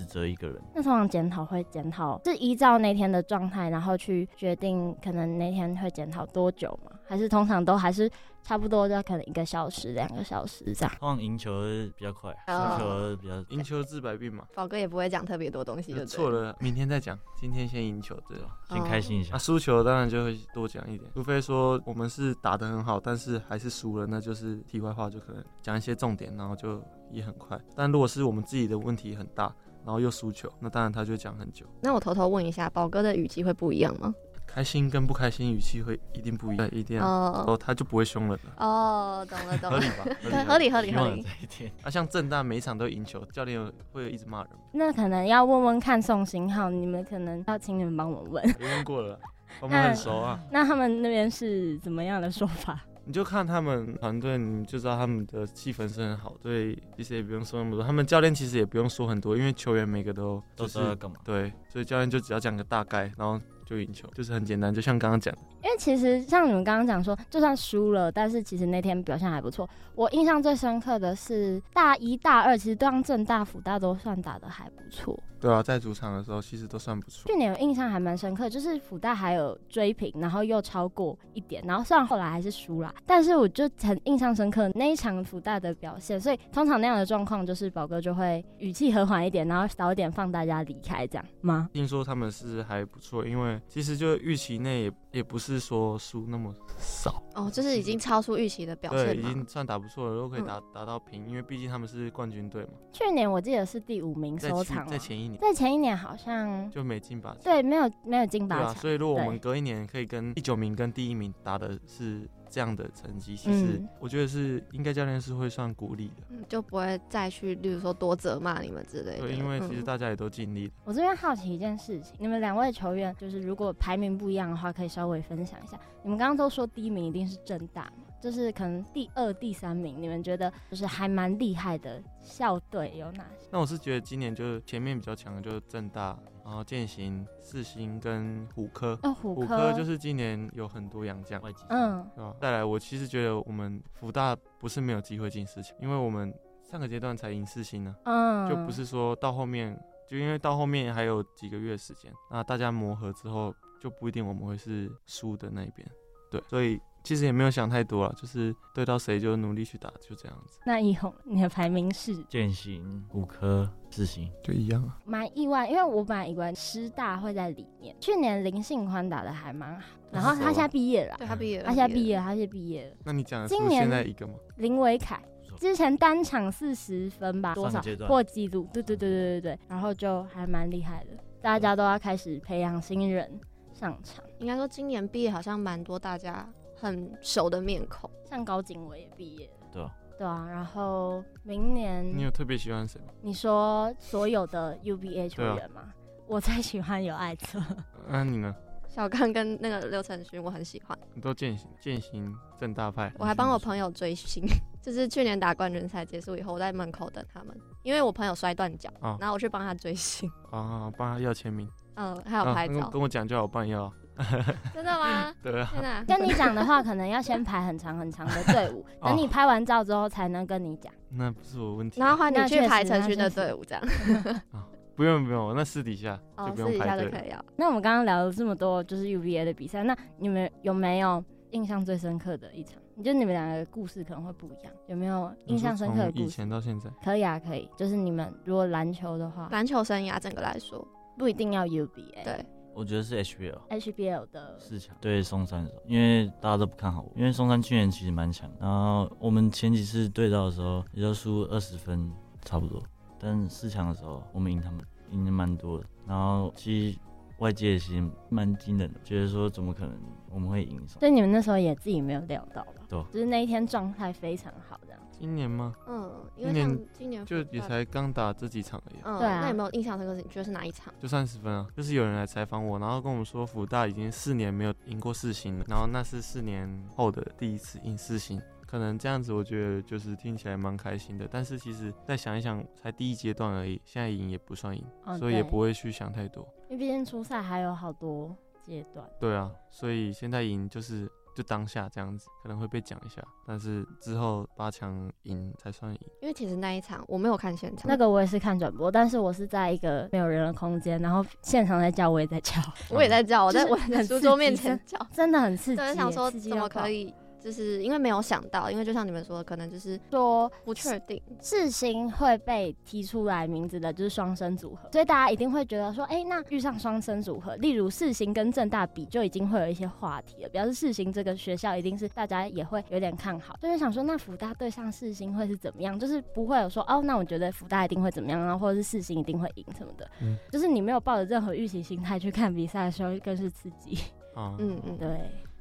指指责一个人。那通常检讨会检讨是依照那天的状态，然后去决定可能那天会检讨多久嘛？还是通常都还是？差不多就可能一个小时、两个小时这样。通常赢球比较快，输球比较赢球治百病嘛。宝哥也不会讲特别多东西就，错了，明天再讲。今天先赢球，对吧？先开心一下。啊，输球当然就会多讲一点，除非说我们是打得很好，但是还是输了，那就是题外话，就可能讲一些重点，然后就也很快。但如果是我们自己的问题很大，然后又输球，那当然他就讲很久。那我偷偷问一下，宝哥的语气会不一样吗？开心跟不开心语气会一定不一样，一定要哦，他就不会凶了的。哦，懂了懂了，合理吧？合理 合理合理。啊，像正大每一场都赢球，教练会有一直骂人。那可能要问问看宋新浩，你们可能要请你们帮我问。问过了。我们很熟啊。那他们那边是怎么样的说法？你就看他们团队，你就知道他们的气氛是很好。对，其实也不用说那么多。他们教练其实也不用说很多，因为球员每个都、都是。对，所以教练就只要讲个大概，然后就赢球，就是很简单。就像刚刚讲的，因为其实像你们刚刚讲说，就算输了，但是其实那天表现还不错。我印象最深刻的是大一、大二，其实对上正大、辅大都算打的还不错。对啊，在主场的时候其实都算不错。去年有印象还蛮深刻，就是辅大还有追平，然后又超过一点，然后虽然后来还是输了，但是我就很印象深刻那一场辅大的表现。所以通常那样的状况，就是宝哥就会语气和缓一点，然后早一点放大家离开，这样吗？听说他们是还不错，因为其实就预期内也也不是说输那么少哦，就是已经超出预期的表现，对，已经算打不错了，都可以打打到平，因为毕竟他们是冠军队嘛。去年我记得是第五名收场，在前一年，在前一年好像就没进八强，对，没有没有进八强，所以如果我们隔一年可以跟第九名跟第一名打的是这样的成绩，其实我觉得是应该教练是会算鼓励的，嗯，就不会再去，例如说多责骂你们之类的。对，因为其实大家也都尽力。我这边好奇一件事情，你们两位球员就是如果排名不一样的话，可以稍微分享一下。你们刚刚都说第一名一定是正大嘛？就是可能第二、第三名，你们觉得就是还蛮厉害的校队有哪些？那我是觉得今年就是前面比较强的就是正大，然后建行、四星跟虎科。哦，虎科，就是今年有很多洋将，嗯，对吧？再来，我其实觉得我们福大不是没有机会进四强，因为我们上个阶段才赢四星呢，嗯，就不是说到后面，就因为到后面还有几个月时间，那大家磨合之后就不一定我们会是输的那一边，对，所以。其实也没有想太多啊，就是对到谁就努力去打，就这样子。那以后你的排名是？健行、五科、四行，就一样啊。蛮意外，因为我本来以为师大会在里面。去年林信宽打的还蛮好，然后他现在毕业了，对他毕业了，他现在毕业了，他现在毕业了。那你讲的是现在一个吗？林维凯之前单场四十分吧，多少破纪录？对对对对对对，然后就还蛮厉害的。大家都要开始培养新人上场。应该说今年毕业好像蛮多大家。很熟的面孔，像高景伟也毕业了，对啊，对啊，然后明年你有特别喜欢谁吗？你说所有的 UBA 球员吗？啊、我最喜欢有艾策。那、啊、你呢？小刚跟那个刘承勋，我很喜欢。你都践行，践行正大派。我还帮我朋友追星，就是去年打冠军赛结束以后，我在门口等他们，因为我朋友摔断脚，啊、然后我去帮他追星。啊，帮他要签名。嗯，还有拍照。啊、跟我讲就好，帮你要。真的吗？对啊。跟你讲的话，可能要先排很长很长的队伍，等你拍完照之后才能跟你讲。那不是我问题。然后换你去排成群的队伍，这样。不用不用，那私底下就不用排队。私底下就可以了。那我们刚刚聊了这么多，就是 UVA 的比赛，那你们有没有印象最深刻的一场？你觉得你们两个故事可能会不一样，有没有印象深刻的故事？以前到现在。可以啊，可以。就是你们如果篮球的话，篮球生涯整个来说，不一定要 UBA。对。我觉得是 HBL，HBL 的四强对松山的时候，因为大家都不看好我，因为松山去年其实蛮强，然后我们前几次对到的时候也就输二十分差不多，但四强的时候我们赢他们赢的蛮多的，然后其实外界其实蛮惊人的，觉得说怎么可能我们会赢？所以你们那时候也自己没有料到吧？对，就是那一天状态非常好。今年吗？嗯，因为像今年就也才刚打这几场而已。嗯，对啊。那有没有印象深刻？你觉得是哪一场？就三十分啊，就是有人来采访我，然后跟我们说，福大已经四年没有赢过四星了，然后那是四年后的第一次赢四星，可能这样子，我觉得就是听起来蛮开心的。但是其实再想一想，才第一阶段而已，现在赢也不算赢，哦、所以也不会去想太多。因为毕竟初赛还有好多阶段。对啊，所以现在赢就是。就当下这样子可能会被讲一下，但是之后八强赢才算赢。因为其实那一场我没有看现场，那个我也是看转播，但是我是在一个没有人的空间，然后现场在叫，我也在叫，我也在叫，我在我在书桌面前叫，真的很刺激。想说怎么可以？就是因为没有想到，因为就像你们说的，可能就是说不确定世新会被提出来名字的，就是双生组合，所以大家一定会觉得说，哎、欸，那遇上双生组合，例如世新跟正大比，就已经会有一些话题了，表示世新这个学校一定是大家也会有点看好，就是想说，那福大对上世新会是怎么样？就是不会有说，哦，那我觉得福大一定会怎么样，然后或者是世新一定会赢什么的，嗯，就是你没有抱着任何预期心态去看比赛的时候，更是刺激。嗯嗯，对。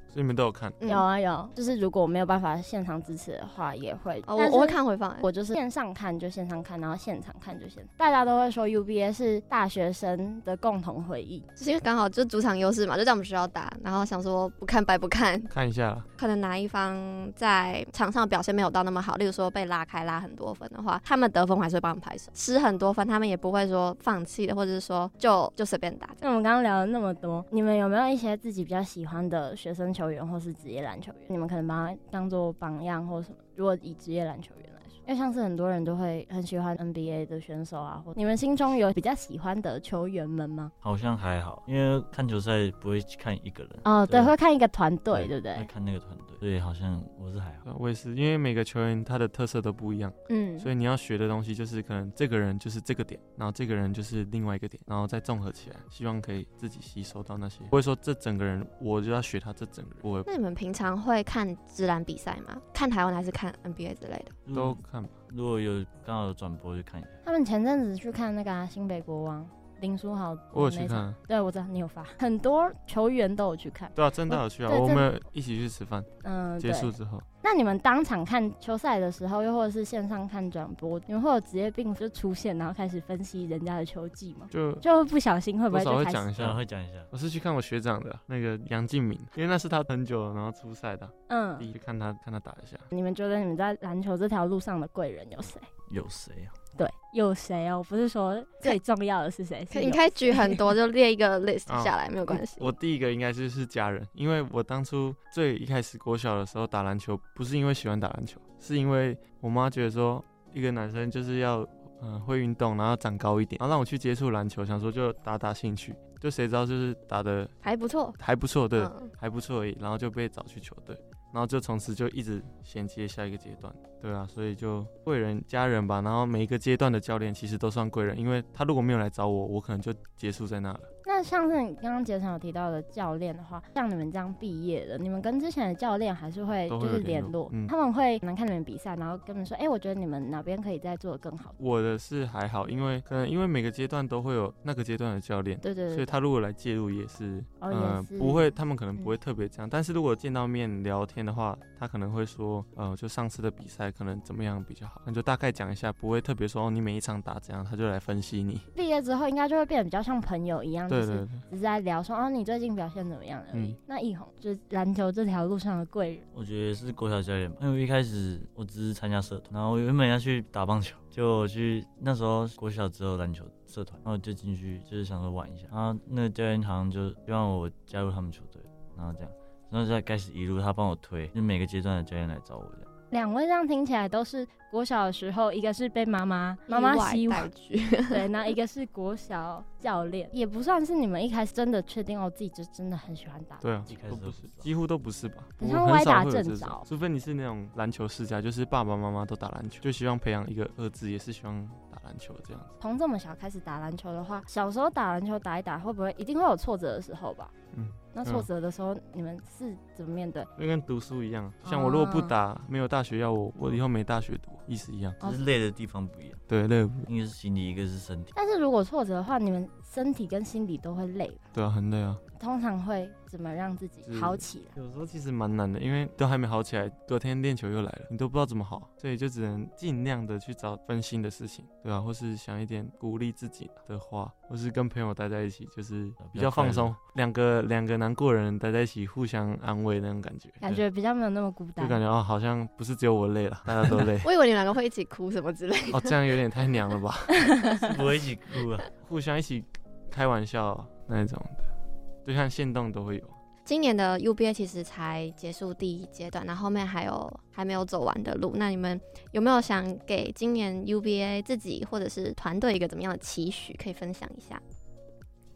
所以你们都有看。嗯有啊有，就是如果我没有办法现场支持的话，也会。哦，我我会看回放、欸，我就是线上看就线上看，然后现场看就现场。大家都会说 UBA 是大学生的共同回忆，就是因为刚好就主场优势嘛，就在我们学校打，然后想说不看白不看，看一下，可能哪一方在场上表现没有到那么好，例如说被拉开拉很多分的话，他们得分还是会帮我们拍手，失很多分他们也不会说放弃的，或者是说就就随便打。那我们刚刚聊了那么多，你们有没有一些自己比较喜欢的学生球员或是职业篮球员？你们可能把他当做榜样或什么？如果以职业篮球员来，因为像是很多人都会很喜欢 NBA 的选手啊，或你们心中有比较喜欢的球员们吗？好像还好，因为看球赛不会去看一个人。哦，对，对会看一个团队，对不对会？看那个团队，所以好像我是还好。我也是，因为每个球员他的特色都不一样，嗯，所以你要学的东西就是可能这个人就是这个点，然后这个人就是另外一个点，然后再综合起来，希望可以自己吸收到那些。不会说这整个人我就要学他这整个人，不会那你们平常会看职篮比赛吗？看台湾还是看 NBA 之类的？都看吧。如果有刚好有转播就看一下。他们前阵子去看那个、啊、新北国王林书豪，我有去看啊，对，我知道你有发，很多球员都有去看。对啊，真的有去啊，我们一起去吃饭，嗯，对结束之后。那你们当场看球赛的时候，又或者是线上看转播，你们会有职业病就出现，然后开始分析人家的球技吗？就就不小心会不会就会讲一下，会讲一下。我是去看我学长的那个杨敬敏，因为那是他很久了，然后出赛的，嗯，第一去看他看他打一下。你们觉得你们在篮球这条路上的贵人有谁？有谁啊？对，有谁哦？不是说最重要的是谁？是你可以举很多，就列一个 list 哦下来，没有关系。我第一个应该就是家人，因为我当初最一开始国小的时候打篮球，不是因为喜欢打篮球，是因为我妈觉得说一个男生就是要嗯、呃、会运动，然后长高一点，然后让我去接触篮球，想说就打打兴趣，就谁知道就是打的还不错，还不错，对，嗯还不错而已，然后就被找去球队，然后就从此就一直衔接下一个阶段，对啊，所以就贵人家人吧，然后每一个阶段的教练其实都算贵人，因为他如果没有来找我，我可能就结束在那了。那像是你刚刚杰成有提到的教练的话，像你们这样毕业的，你们跟之前的教练还是会就是联络，他们会可能看你们比赛，然后跟你们说，哎、我觉得你们哪边可以再做得更好。我的是还好，因为可能因为每个阶段都会有那个阶段的教练，对对对，所以他如果来介入也是，哦呃不会，他们可能不会特别这样。但是如果见到面聊天的话，他可能会说，呃，就上次的比赛可能怎么样比较好，那就大概讲一下，不会特别说哦，你每一场打怎样，他就来分析你。毕业之后应该就会变得比较像朋友一样，就是对对对，只是在聊说，哦，你最近表现怎么样而已。嗯那易宏就是篮球这条路上的贵人，我觉得是国小教练吧，因为一开始我只是参加社团，然后我原本要去打棒球，就我去那时候国小只有篮球社团，然后就进去就是想说玩一下，然后那个教练好像就希望我加入他们球队，然后这样，然后再开始一路他帮我推，就每个阶段的教练来找我这样。两位这样听起来都是国小的时候，一个是被妈妈妈妈希望意外带去，对，那一个是国小教练，也不算是你们一开始真的确定哦，自己就真的很喜欢打。对啊一开，始几乎都不是吧？很像歪打少会有这正着种，除非你是那种篮球世家，就是爸爸妈妈都打篮球，就希望培养一个儿子，也是希望打篮球这样子。从这么小开始打篮球的话，小时候打篮球打一打，会不会一定会有挫折的时候吧？嗯，那挫折的时候，你们是怎么面对？就跟读书一样，像我如果不打，没有大学要我，我以后没大学读，意思一样。哦只是累的地方不一样，对，累，一个是心理，一个是身体。但是如果挫折的话，你们身体跟心理都会累吧，对啊，很累啊。通常会怎么让自己好起来？有时候其实蛮难的，因为都还没好起来，隔天练球又来了，你都不知道怎么好，所以就只能尽量的去找分心的事情，对啊，或是想一点鼓励自己的话，或是跟朋友待在一起，就是比较放松，两个两个难过的人待在一起，互相安慰那种感觉，感觉比较没有那么孤单。就感觉哦，好像不是只有我累了，大家都累。我以为你们两个会一起哭什么之类的。哦，这样有点太娘了吧？是不会一起哭啊。互相一起开玩笑那种的，就像线动都会有。今年的 UBA 其实才结束第一阶段，那后面还有还没有走完的路。那你们有没有想给今年 UBA 自己或者是团队一个怎么样的期许，可以分享一下？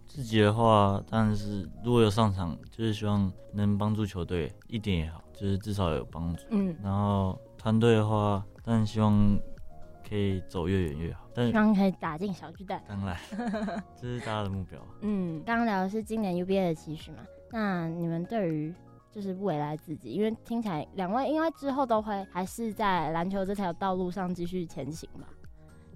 自己的话，当然是如果有上场，就是希望能帮助球队一点也好，就是至少有帮助。嗯，然后团队的话，当然希望可以走越远越好。但希望可以打进小巨蛋。当然，这是大家的目标。嗯，刚刚聊的是今年 UBA 的期许嘛？那你们对于就是未来自己，因为听起来两位应该之后都会还是在篮球这条道路上继续前行吧？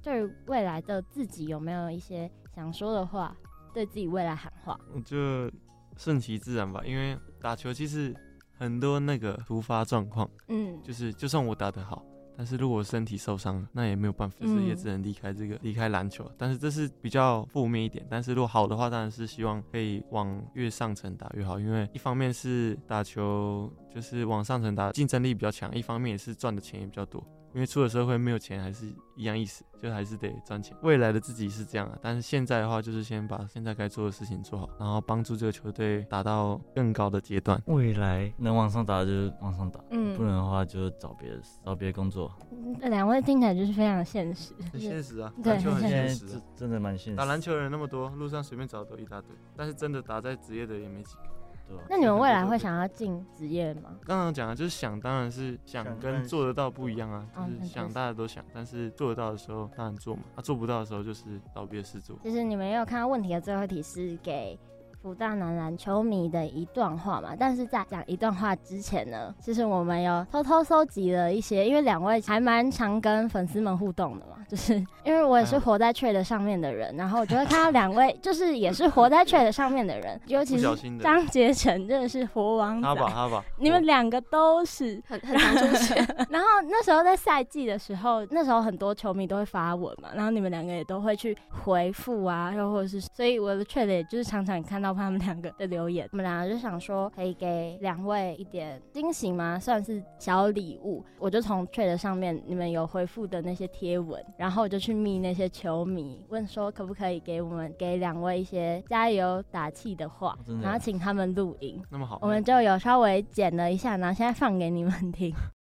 对于未来的自己，有没有一些想说的话，对自己未来喊话？我就顺其自然吧，因为打球其实很多那个突发状况，嗯，就是就算我打得好。但是如果身体受伤了，那也没有办法，就是也只能离开这个离开篮球。但是这是比较负面一点。但是如果好的话，当然是希望可以往越上层打越好，因为一方面是打球就是往上层打，竞争力比较强；一方面也是赚的钱也比较多。因为出了社会没有钱还是一样意思，就还是得赚钱。未来的自己是这样啊，但是现在的话就是先把现在该做的事情做好，然后帮助这个球队达到更高的阶段。未来能往上打就往上打，嗯，不能的话就找别的找别的工作。这两位听起来就是非常现实，很现实啊，篮球很现实真的蛮现实。打篮球的人那么多，路上随便找都一大堆，但是真的打在职业的也没几个。那你们未来会想要进职业吗？刚刚讲的就是想，当然是想跟做得到不一样啊，就是想大家都想，但是做得到的时候当然做嘛，啊做不到的时候就是找别的事做。就是你们也有看到问题的最后一题是给辅大男篮球迷的一段话嘛，但是在讲一段话之前呢，其实我们有偷偷搜集了一些，因为两位还蛮常跟粉丝们互动的嘛，就是 因为我也是活在 Threads 上面的人，然后我就会看到两位就是也是活在 Threads 上面的人，尤其是张杰成真的是活王仔，他吧他吧，你们两个都是很很常出现。然后那时候在赛季的时候，那时候很多球迷都会发文嘛，然后你们两个也都会去回复啊，又或者是，所以我的 Threads 也就是常常看到。他们两个的留言，我们两个就想说，可以给两位一点惊喜吗？算是小礼物。我就从 Threads 上面你们有回复的那些贴文，然后我就去密那些球迷，问说可不可以给我们给两位一些加油打气的话，然后请他们录音。那么好，我们就有稍微剪了一下，然后现在放给你们听。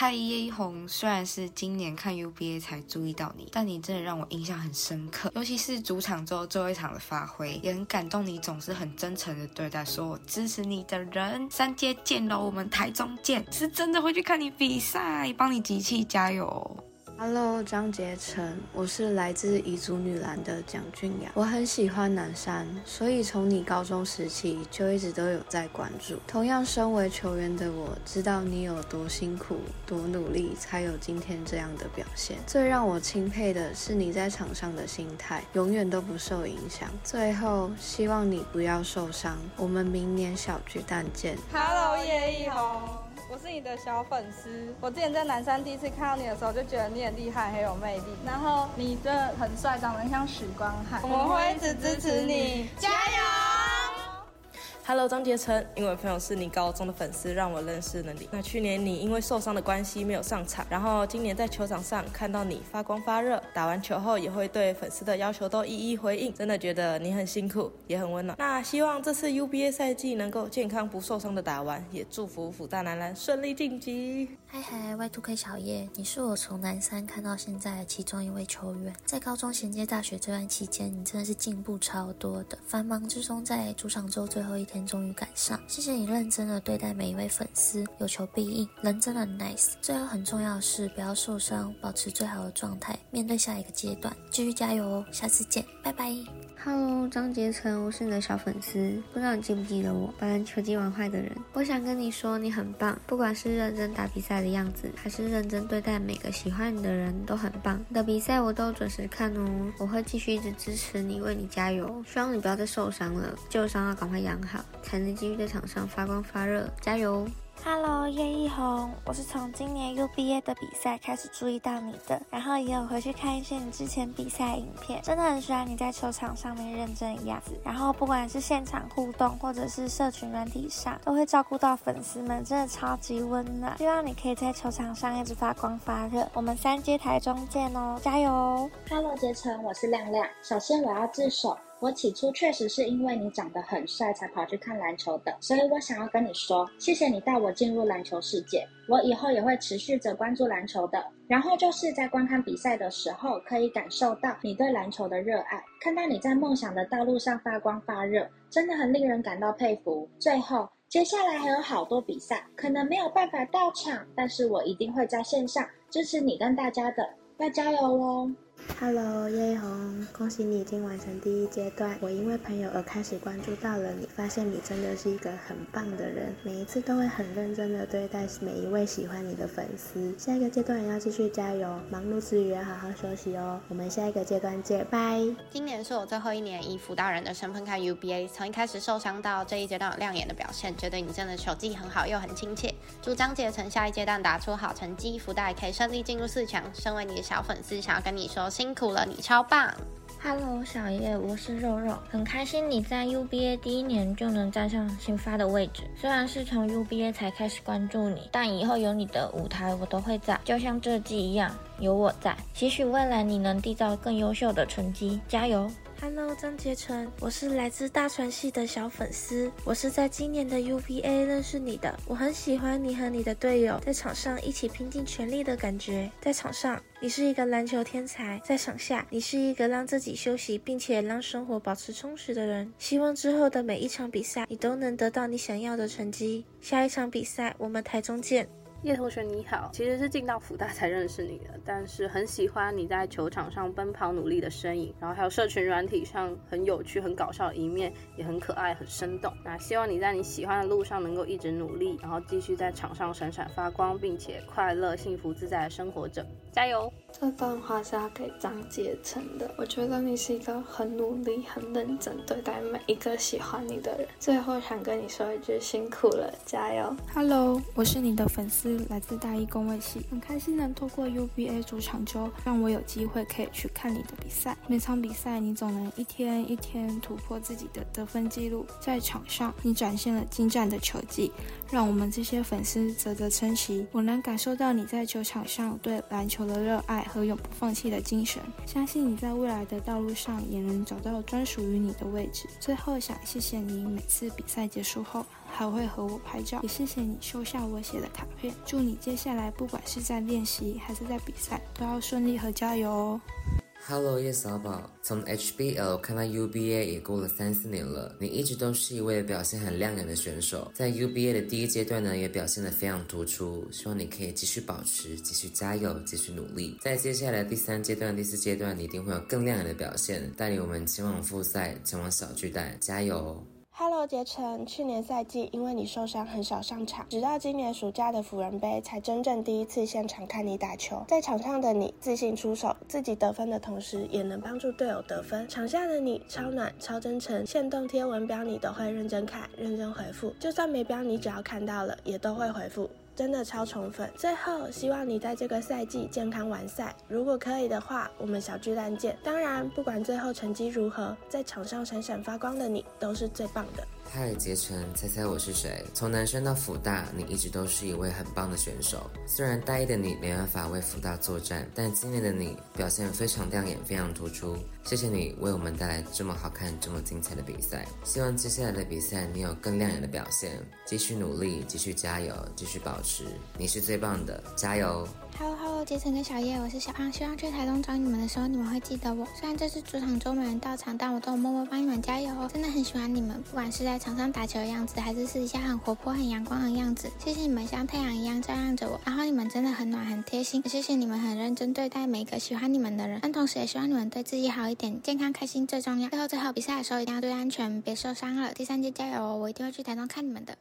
嗨，叶一红，虽然是今年看 UBA 才注意到你，但你真的让我印象很深刻，尤其是主场之后最后一场的发挥，也很感动。你总是很真诚的对待说我支持你的人。三阶见喽，我们台中见，是真的会去看你比赛，帮你集气加油。Hello，张杰成，我是来自彝族女篮的蒋俊雅。我很喜欢南山，所以从你高中时期就一直都有在关注。同样身为球员的我，知道你有多辛苦、多努力，才有今天这样的表现。最让我钦佩的是你在场上的心态，永远都不受影响。最后，希望你不要受伤。我们明年小巨蛋见。Hello，叶一红。我是你的小粉丝，我之前在南山第一次看到你的时候，就觉得你很厉害，很有魅力。然后你真的很帅，长得像许光汉。我们会一直支持你，加油！Hello，张杰成，因为朋友是你高中的粉丝，让我认识了你。那去年你因为受伤的关系没有上场，然后今年在球场上看到你发光发热，打完球后也会对粉丝的要求都一一回应，真的觉得你很辛苦，也很温暖。那希望这次 UBA 赛季能够健康不受伤的打完，也祝福辅大男篮顺利晋级。嗨嗨，Y2K 小叶，你是我从南山看到现在的其中一位球员，在高中衔接大学这段期间，你真的是进步超多的，繁忙之中在主场周最后一天。终于赶上，谢谢你认真的对待每一位粉丝，有求必应，人真的很 nice。最后很重要的是不要受伤，保持最好的状态，面对下一个阶段，继续加油哦！下次见，拜拜。Hello，张杰成，我是你的小粉丝，不知道你记不记得我，把篮球机玩坏的人。我想跟你说，你很棒，不管是认真打比赛的样子，还是认真对待每个喜欢你的人都很棒。你的比赛我都准时看哦，我会继续一直支持你，为你加油。希望你不要再受伤了，旧伤要赶快养好。才能继续在场上发光发热，加油！Hello，叶一红，我是从今年 UBA 的比赛开始注意到你的，然后也有回去看一些你之前比赛影片，真的很喜欢你在球场上面认真的样子，然后不管是现场互动或者是社群软体上，都会照顾到粉丝们，真的超级温暖。希望你可以在球场上一直发光发热，我们三阶台中见哦，加油！Hello，杰成，我是亮亮，首先我要自首。我起初确实是因为你长得很帅才跑去看篮球的，所以我想要跟你说，谢谢你带我进入篮球世界，我以后也会持续着关注篮球的。然后就是在观看比赛的时候，可以感受到你对篮球的热爱，看到你在梦想的道路上发光发热，真的很令人感到佩服。最后，接下来还有好多比赛，可能没有办法到场，但是我一定会在线上支持你跟大家的，要加油哦！Hello，叶一红，恭喜你已经完成第一阶段。我因为朋友而开始关注到了你，发现你真的是一个很棒的人，每一次都会很认真的对待每一位喜欢你的粉丝。下一个阶段要继续加油，忙碌之余要好好休息哦。我们下一个阶段见，拜。今年是我最后一年以辅大人的身份看 UBA，从一开始受伤到这一阶段有亮眼的表现，觉得你真的球技很好又很亲切。祝张杰成下一阶段打出好成绩，辅大可以顺利进入四强。身为你的小粉丝，想要跟你说辛苦了，你超棒。Hello，小叶，我是肉肉，很开心你在 UBA 第一年就能站上新发的位置。虽然是从 UBA 才开始关注你，但以后有你的舞台，我都会在，就像这季一样，有我在。期许未来你能缔造更优秀的成绩，加油！Hello，张杰成，我是来自大传系的小粉丝，我是在今年的 UBA 认识你的，我很喜欢你和你的队友在场上一起拼尽全力的感觉。在场上，你是一个篮球天才；在场下，你是一个让自己休息并且让生活保持充实的人。希望之后的每一场比赛，你都能得到你想要的成绩。下一场比赛，我们台中见。叶同学你好，其实是进到福大才认识你的，但是很喜欢你在球场上奔跑努力的身影，然后还有社群软体上很有趣、很搞笑的一面，也很可爱、很生动。那希望你在你喜欢的路上能够一直努力，然后继续在场上闪闪发光，并且快乐、幸福、自在的生活着，加油！这段话是要给张杰成的，我觉得你是一个很努力、很认真对待每一个喜欢你的人。最后想跟你说一句辛苦了，加油！Hello，我是你的粉丝。来自大一公卫系，很开心能透过 UBA 主场周，让我有机会可以去看你的比赛。每场比赛，你总能一天一天突破自己的得分记录。在场上，你展现了精湛的球技，让我们这些粉丝啧啧称奇。我能感受到你在球场上对篮球的热爱和永不放弃的精神。相信你在未来的道路上也能找到专属于你的位置。最后，想谢谢你每次比赛结束后，还会和我拍照，也谢谢你收下我写的卡片。祝你接下来不管是在练习还是在比赛，都要顺利和加油哦。Hello，叶小宝，从 HBL 看到 UBA 也过了三四年了，你一直都是一位表现很亮眼的选手，在 UBA 的第一阶段呢，也表现得非常突出。希望你可以继续保持，继续加油，继续努力。在接下来第三阶段、第四阶段，你一定会有更亮眼的表现，带领我们前往复赛，前往小巨蛋，加油！Hello，杰成，去年赛季因为你受伤很少上场，直到今年暑假的辅仁杯才真正第一次现场看你打球。在场上的你自信出手，自己得分的同时也能帮助队友得分。场下的你超暖超真诚，现动贴文标你都会认真看、认真回复，就算没标你只要看到了也都会回复。真的超宠粉！最后，希望你在这个赛季健康完赛。如果可以的话，我们小巨蛋见。当然，不管最后成绩如何，在场上闪闪发光的你都是最棒的。嗨，杰成，猜猜我是谁？从南山到辅大，你一直都是一位很棒的选手。虽然大一的你没办法为辅大作战，但今年的你表现非常亮眼，非常突出。谢谢你为我们带来这么好看、这么精彩的比赛。希望接下来的比赛你有更亮眼的表现，继续努力，继续加油，继续保持。你是最棒的，加油！Hello Hello，杰成跟小叶，我是小胖。希望去台东找你们的时候，你们会记得我。虽然这次主场周没人到场，但我都有默默帮你们加油哦。真的很喜欢你们，不管是在场上打球的样子，还是私底下很活泼、很阳光的样子。谢谢你们像太阳一样照亮着我，然后你们真的很暖、很贴心。谢谢你们很认真对待每一个喜欢你们的人，但同时也希望你们对自己好一点，健康开心最重要。最后最后比赛的时候一定要注意安全，别受伤了。第三届加油哦，我一定会去台东看你们的。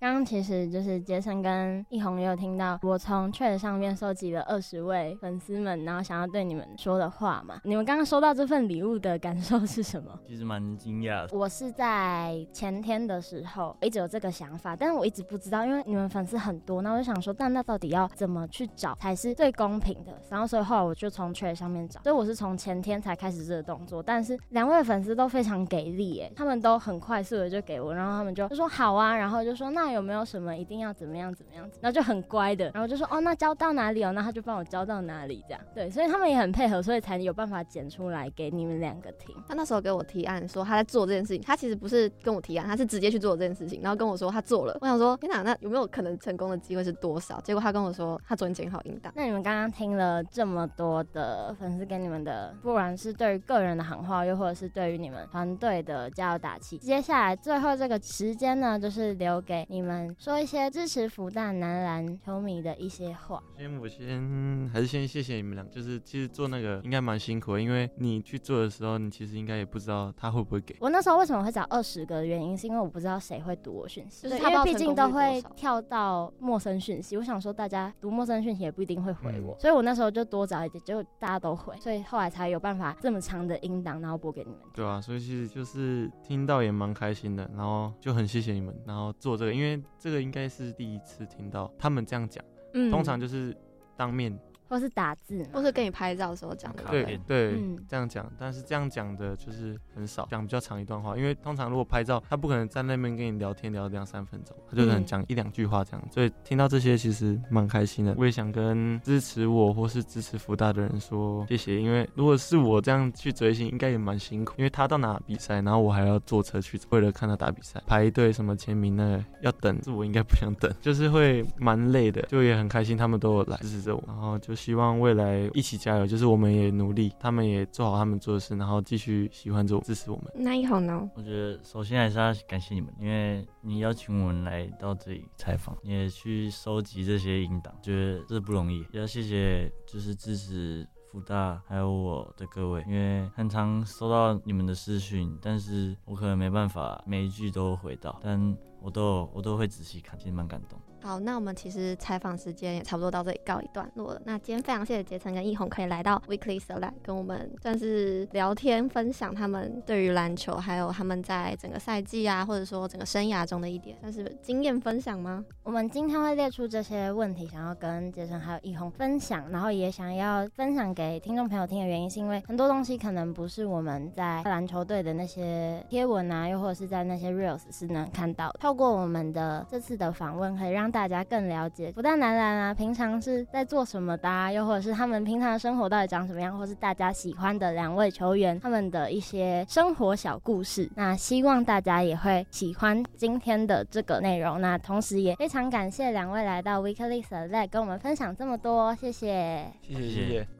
刚刚其实就是杰森跟一红也有听到，我从 Threads 上面收集了二十位粉丝们，然后想要对你们说的话嘛。你们刚刚收到这份礼物的感受是什么？其实蛮惊讶的。我是在前天的时候一直有这个想法，但是我一直不知道，因为你们粉丝很多，那我就想说，但那到底要怎么去找才是最公平的？然后所以后来我就从 Threads 上面找，所以我是从前天才开始这个动作。但是两位粉丝都非常给力，哎，他们都很快速的就给我，然后他们就就说好啊，然后就说那有没有什么一定要怎么样怎么样子，然后就很乖的，然后就说哦，那交到哪里哦，那他就帮我交到哪里这样，对，所以他们也很配合，所以才有办法剪出来给你们两个听。他那时候给我提案说他在做这件事情，他其实不是跟我提案，他是直接去做这件事情，然后跟我说他做了。我想说天哪，那有没有可能成功的机会是多少？结果他跟我说他昨天剪好音档。那你们刚刚听了这么多的粉丝给你们的，不管是对于个人的喊话，又或者是对于你们团队的加油打气，接下来最后这个时间呢，就是留给你你们说一些支持福大男篮球迷的一些话。先我先还是先谢谢你们俩，就是其实做那个应该蛮辛苦的，因为你去做的时候，你其实应该也不知道他会不会给。我那时候为什么会找二十个的原因，是因为我不知道谁会读我讯息，就是因为毕竟都会跳到陌生讯息。我想说大家读陌生讯息也不一定会回我，嗯、所以我那时候就多找一点，结果大家都回，所以后来才有办法这么长的音档，然后播给你们。对啊，所以其实就是听到也蛮开心的，然后就很谢谢你们，然后做这个，因为这个应该是第一次听到他们这样讲，嗯，通常就是当面。或是打字，或是跟你拍照的时候讲的。对对，嗯、这样讲，但是这样讲的就是很少，讲比较长一段话。因为通常如果拍照，他不可能在那边跟你聊天聊两三分钟，他就可能讲一两句话这样。所以听到这些其实蛮开心的。我也想跟支持我或是支持福大的人说谢谢，因为如果是我这样去追星，应该也蛮辛苦。因为他到哪比赛，然后我还要坐车去，为了看他打比赛，排队什么签名那个要等，是我应该不想等，就是会蛮累的。就也很开心，他们都有来支持着我，然后就希望未来。一起加油，就是我们也努力，他们也做好他们做的事，然后继续喜欢着，支持我们。那一红呢？我觉得首先还是要感谢你们，因为你邀请我们来到这里采访，也去收集这些音档，觉得这不容易。也要谢谢就是支持福大还有我的各位，因为很常收到你们的私讯，但是我可能没办法每一句都回到，但我都我都会仔细看，其实蛮感动。好，那我们其实采访时间也差不多到这里告一段落了。那今天非常谢谢杰成跟易宏可以来到 Weekly Select 跟我们算是聊天分享他们对于篮球，还有他们在整个赛季啊，或者说整个生涯中的一点算是经验分享吗？我们今天会列出这些问题，想要跟杰成还有易宏分享，然后也想要分享给听众朋友听的原因，是因为很多东西可能不是我们在篮球队的那些贴文啊，又或者是在那些 Reels 是能看到的。透过我们的这次的访问，可以让大家更了解福大男篮啊，平常是在做什么的啊，又或者是他们平常的生活到底长什么样，或是大家喜欢的两位球员他们的一些生活小故事。那希望大家也会喜欢今天的这个内容。那同时也非常感谢两位来到 Weekly Select 跟我们分享这么多，谢谢，谢谢，谢谢。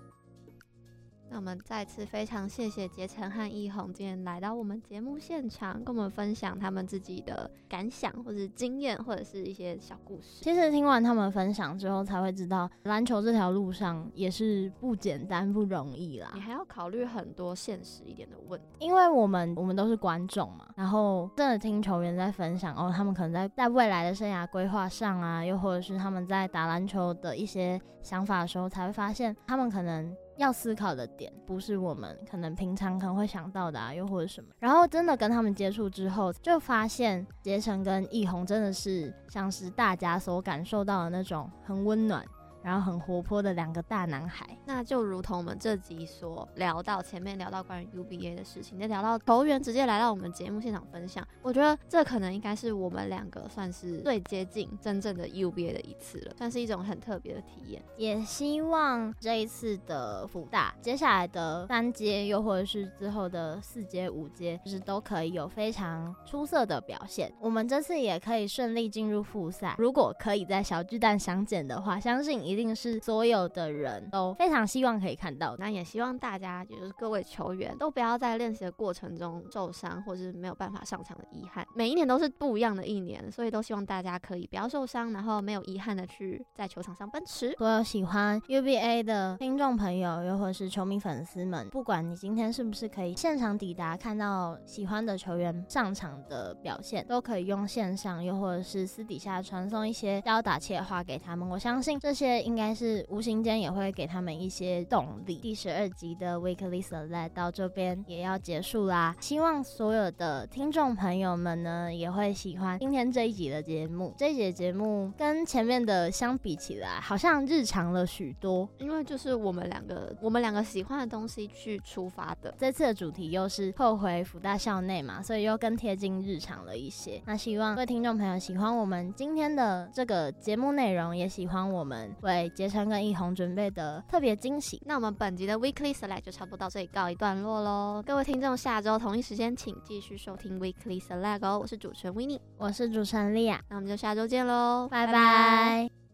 那我们再次非常谢谢杰成和易红今天来到我们节目现场，跟我们分享他们自己的感想，或者经验，或者是一些小故事。其实听完他们分享之后，才会知道篮球这条路上也是不简单、不容易啦。你还要考虑很多现实一点的问题，因为我们我们都是观众嘛，然后真的听球员在分享哦，他们可能在在未来的生涯规划上啊，又或者是他们在打篮球的一些想法的时候，才会发现他们可能。要思考的点不是我们可能平常可能会想到的啊，又或者什么。然后真的跟他们接触之后，就发现杰成跟易宏真的是像是大家所感受到的那种很温暖。然后很活泼的两个大男孩，那就如同我们这集所聊到，前面聊到关于 UBA 的事情，再聊到球员直接来到我们节目现场分享，我觉得这可能应该是我们两个算是最接近真正的 UBA 的一次了，算是一种很特别的体验。也希望这一次的福大，接下来的三阶，又或者是之后的四阶、五阶，就是都可以有非常出色的表现。我们这次也可以顺利进入复赛，如果可以在小巨蛋相见的话，相信。一定是所有的人都非常希望可以看到，那也希望大家，也就是各位球员，都不要在练习的过程中受伤，或是没有办法上场的遗憾。每一年都是不一样的一年，所以都希望大家可以不要受伤，然后没有遗憾的去在球场上奔驰。所有喜欢 UBA 的听众朋友，又或是球迷粉丝们，不管你今天是不是可以现场抵达看到喜欢的球员上场的表现，都可以用线上，又或者是私底下传送一些要打气的话给他们。我相信这些。应该是无形间也会给他们一些动力。第十二集的 Weekly Select 到这边也要结束啦，希望所有的听众朋友们呢也会喜欢今天这一集的节目。这一集的节目跟前面的相比起来，好像日常了许多，因为就是我们两个我们两个喜欢的东西去出发的。这次的主题又是后回福大校内嘛，所以又更贴近日常了一些。那希望各位听众朋友喜欢我们今天的这个节目内容，也喜欢我们为杰成跟易红准备的特别惊喜，那我们本集的 Weekly Select 就差不多到这里告一段落喽。各位听众，下周同一时间请继续收听 Weekly Select 哦。我是主持人 Winnie，我是主持人莉亚，那我们就下周见喽，拜拜。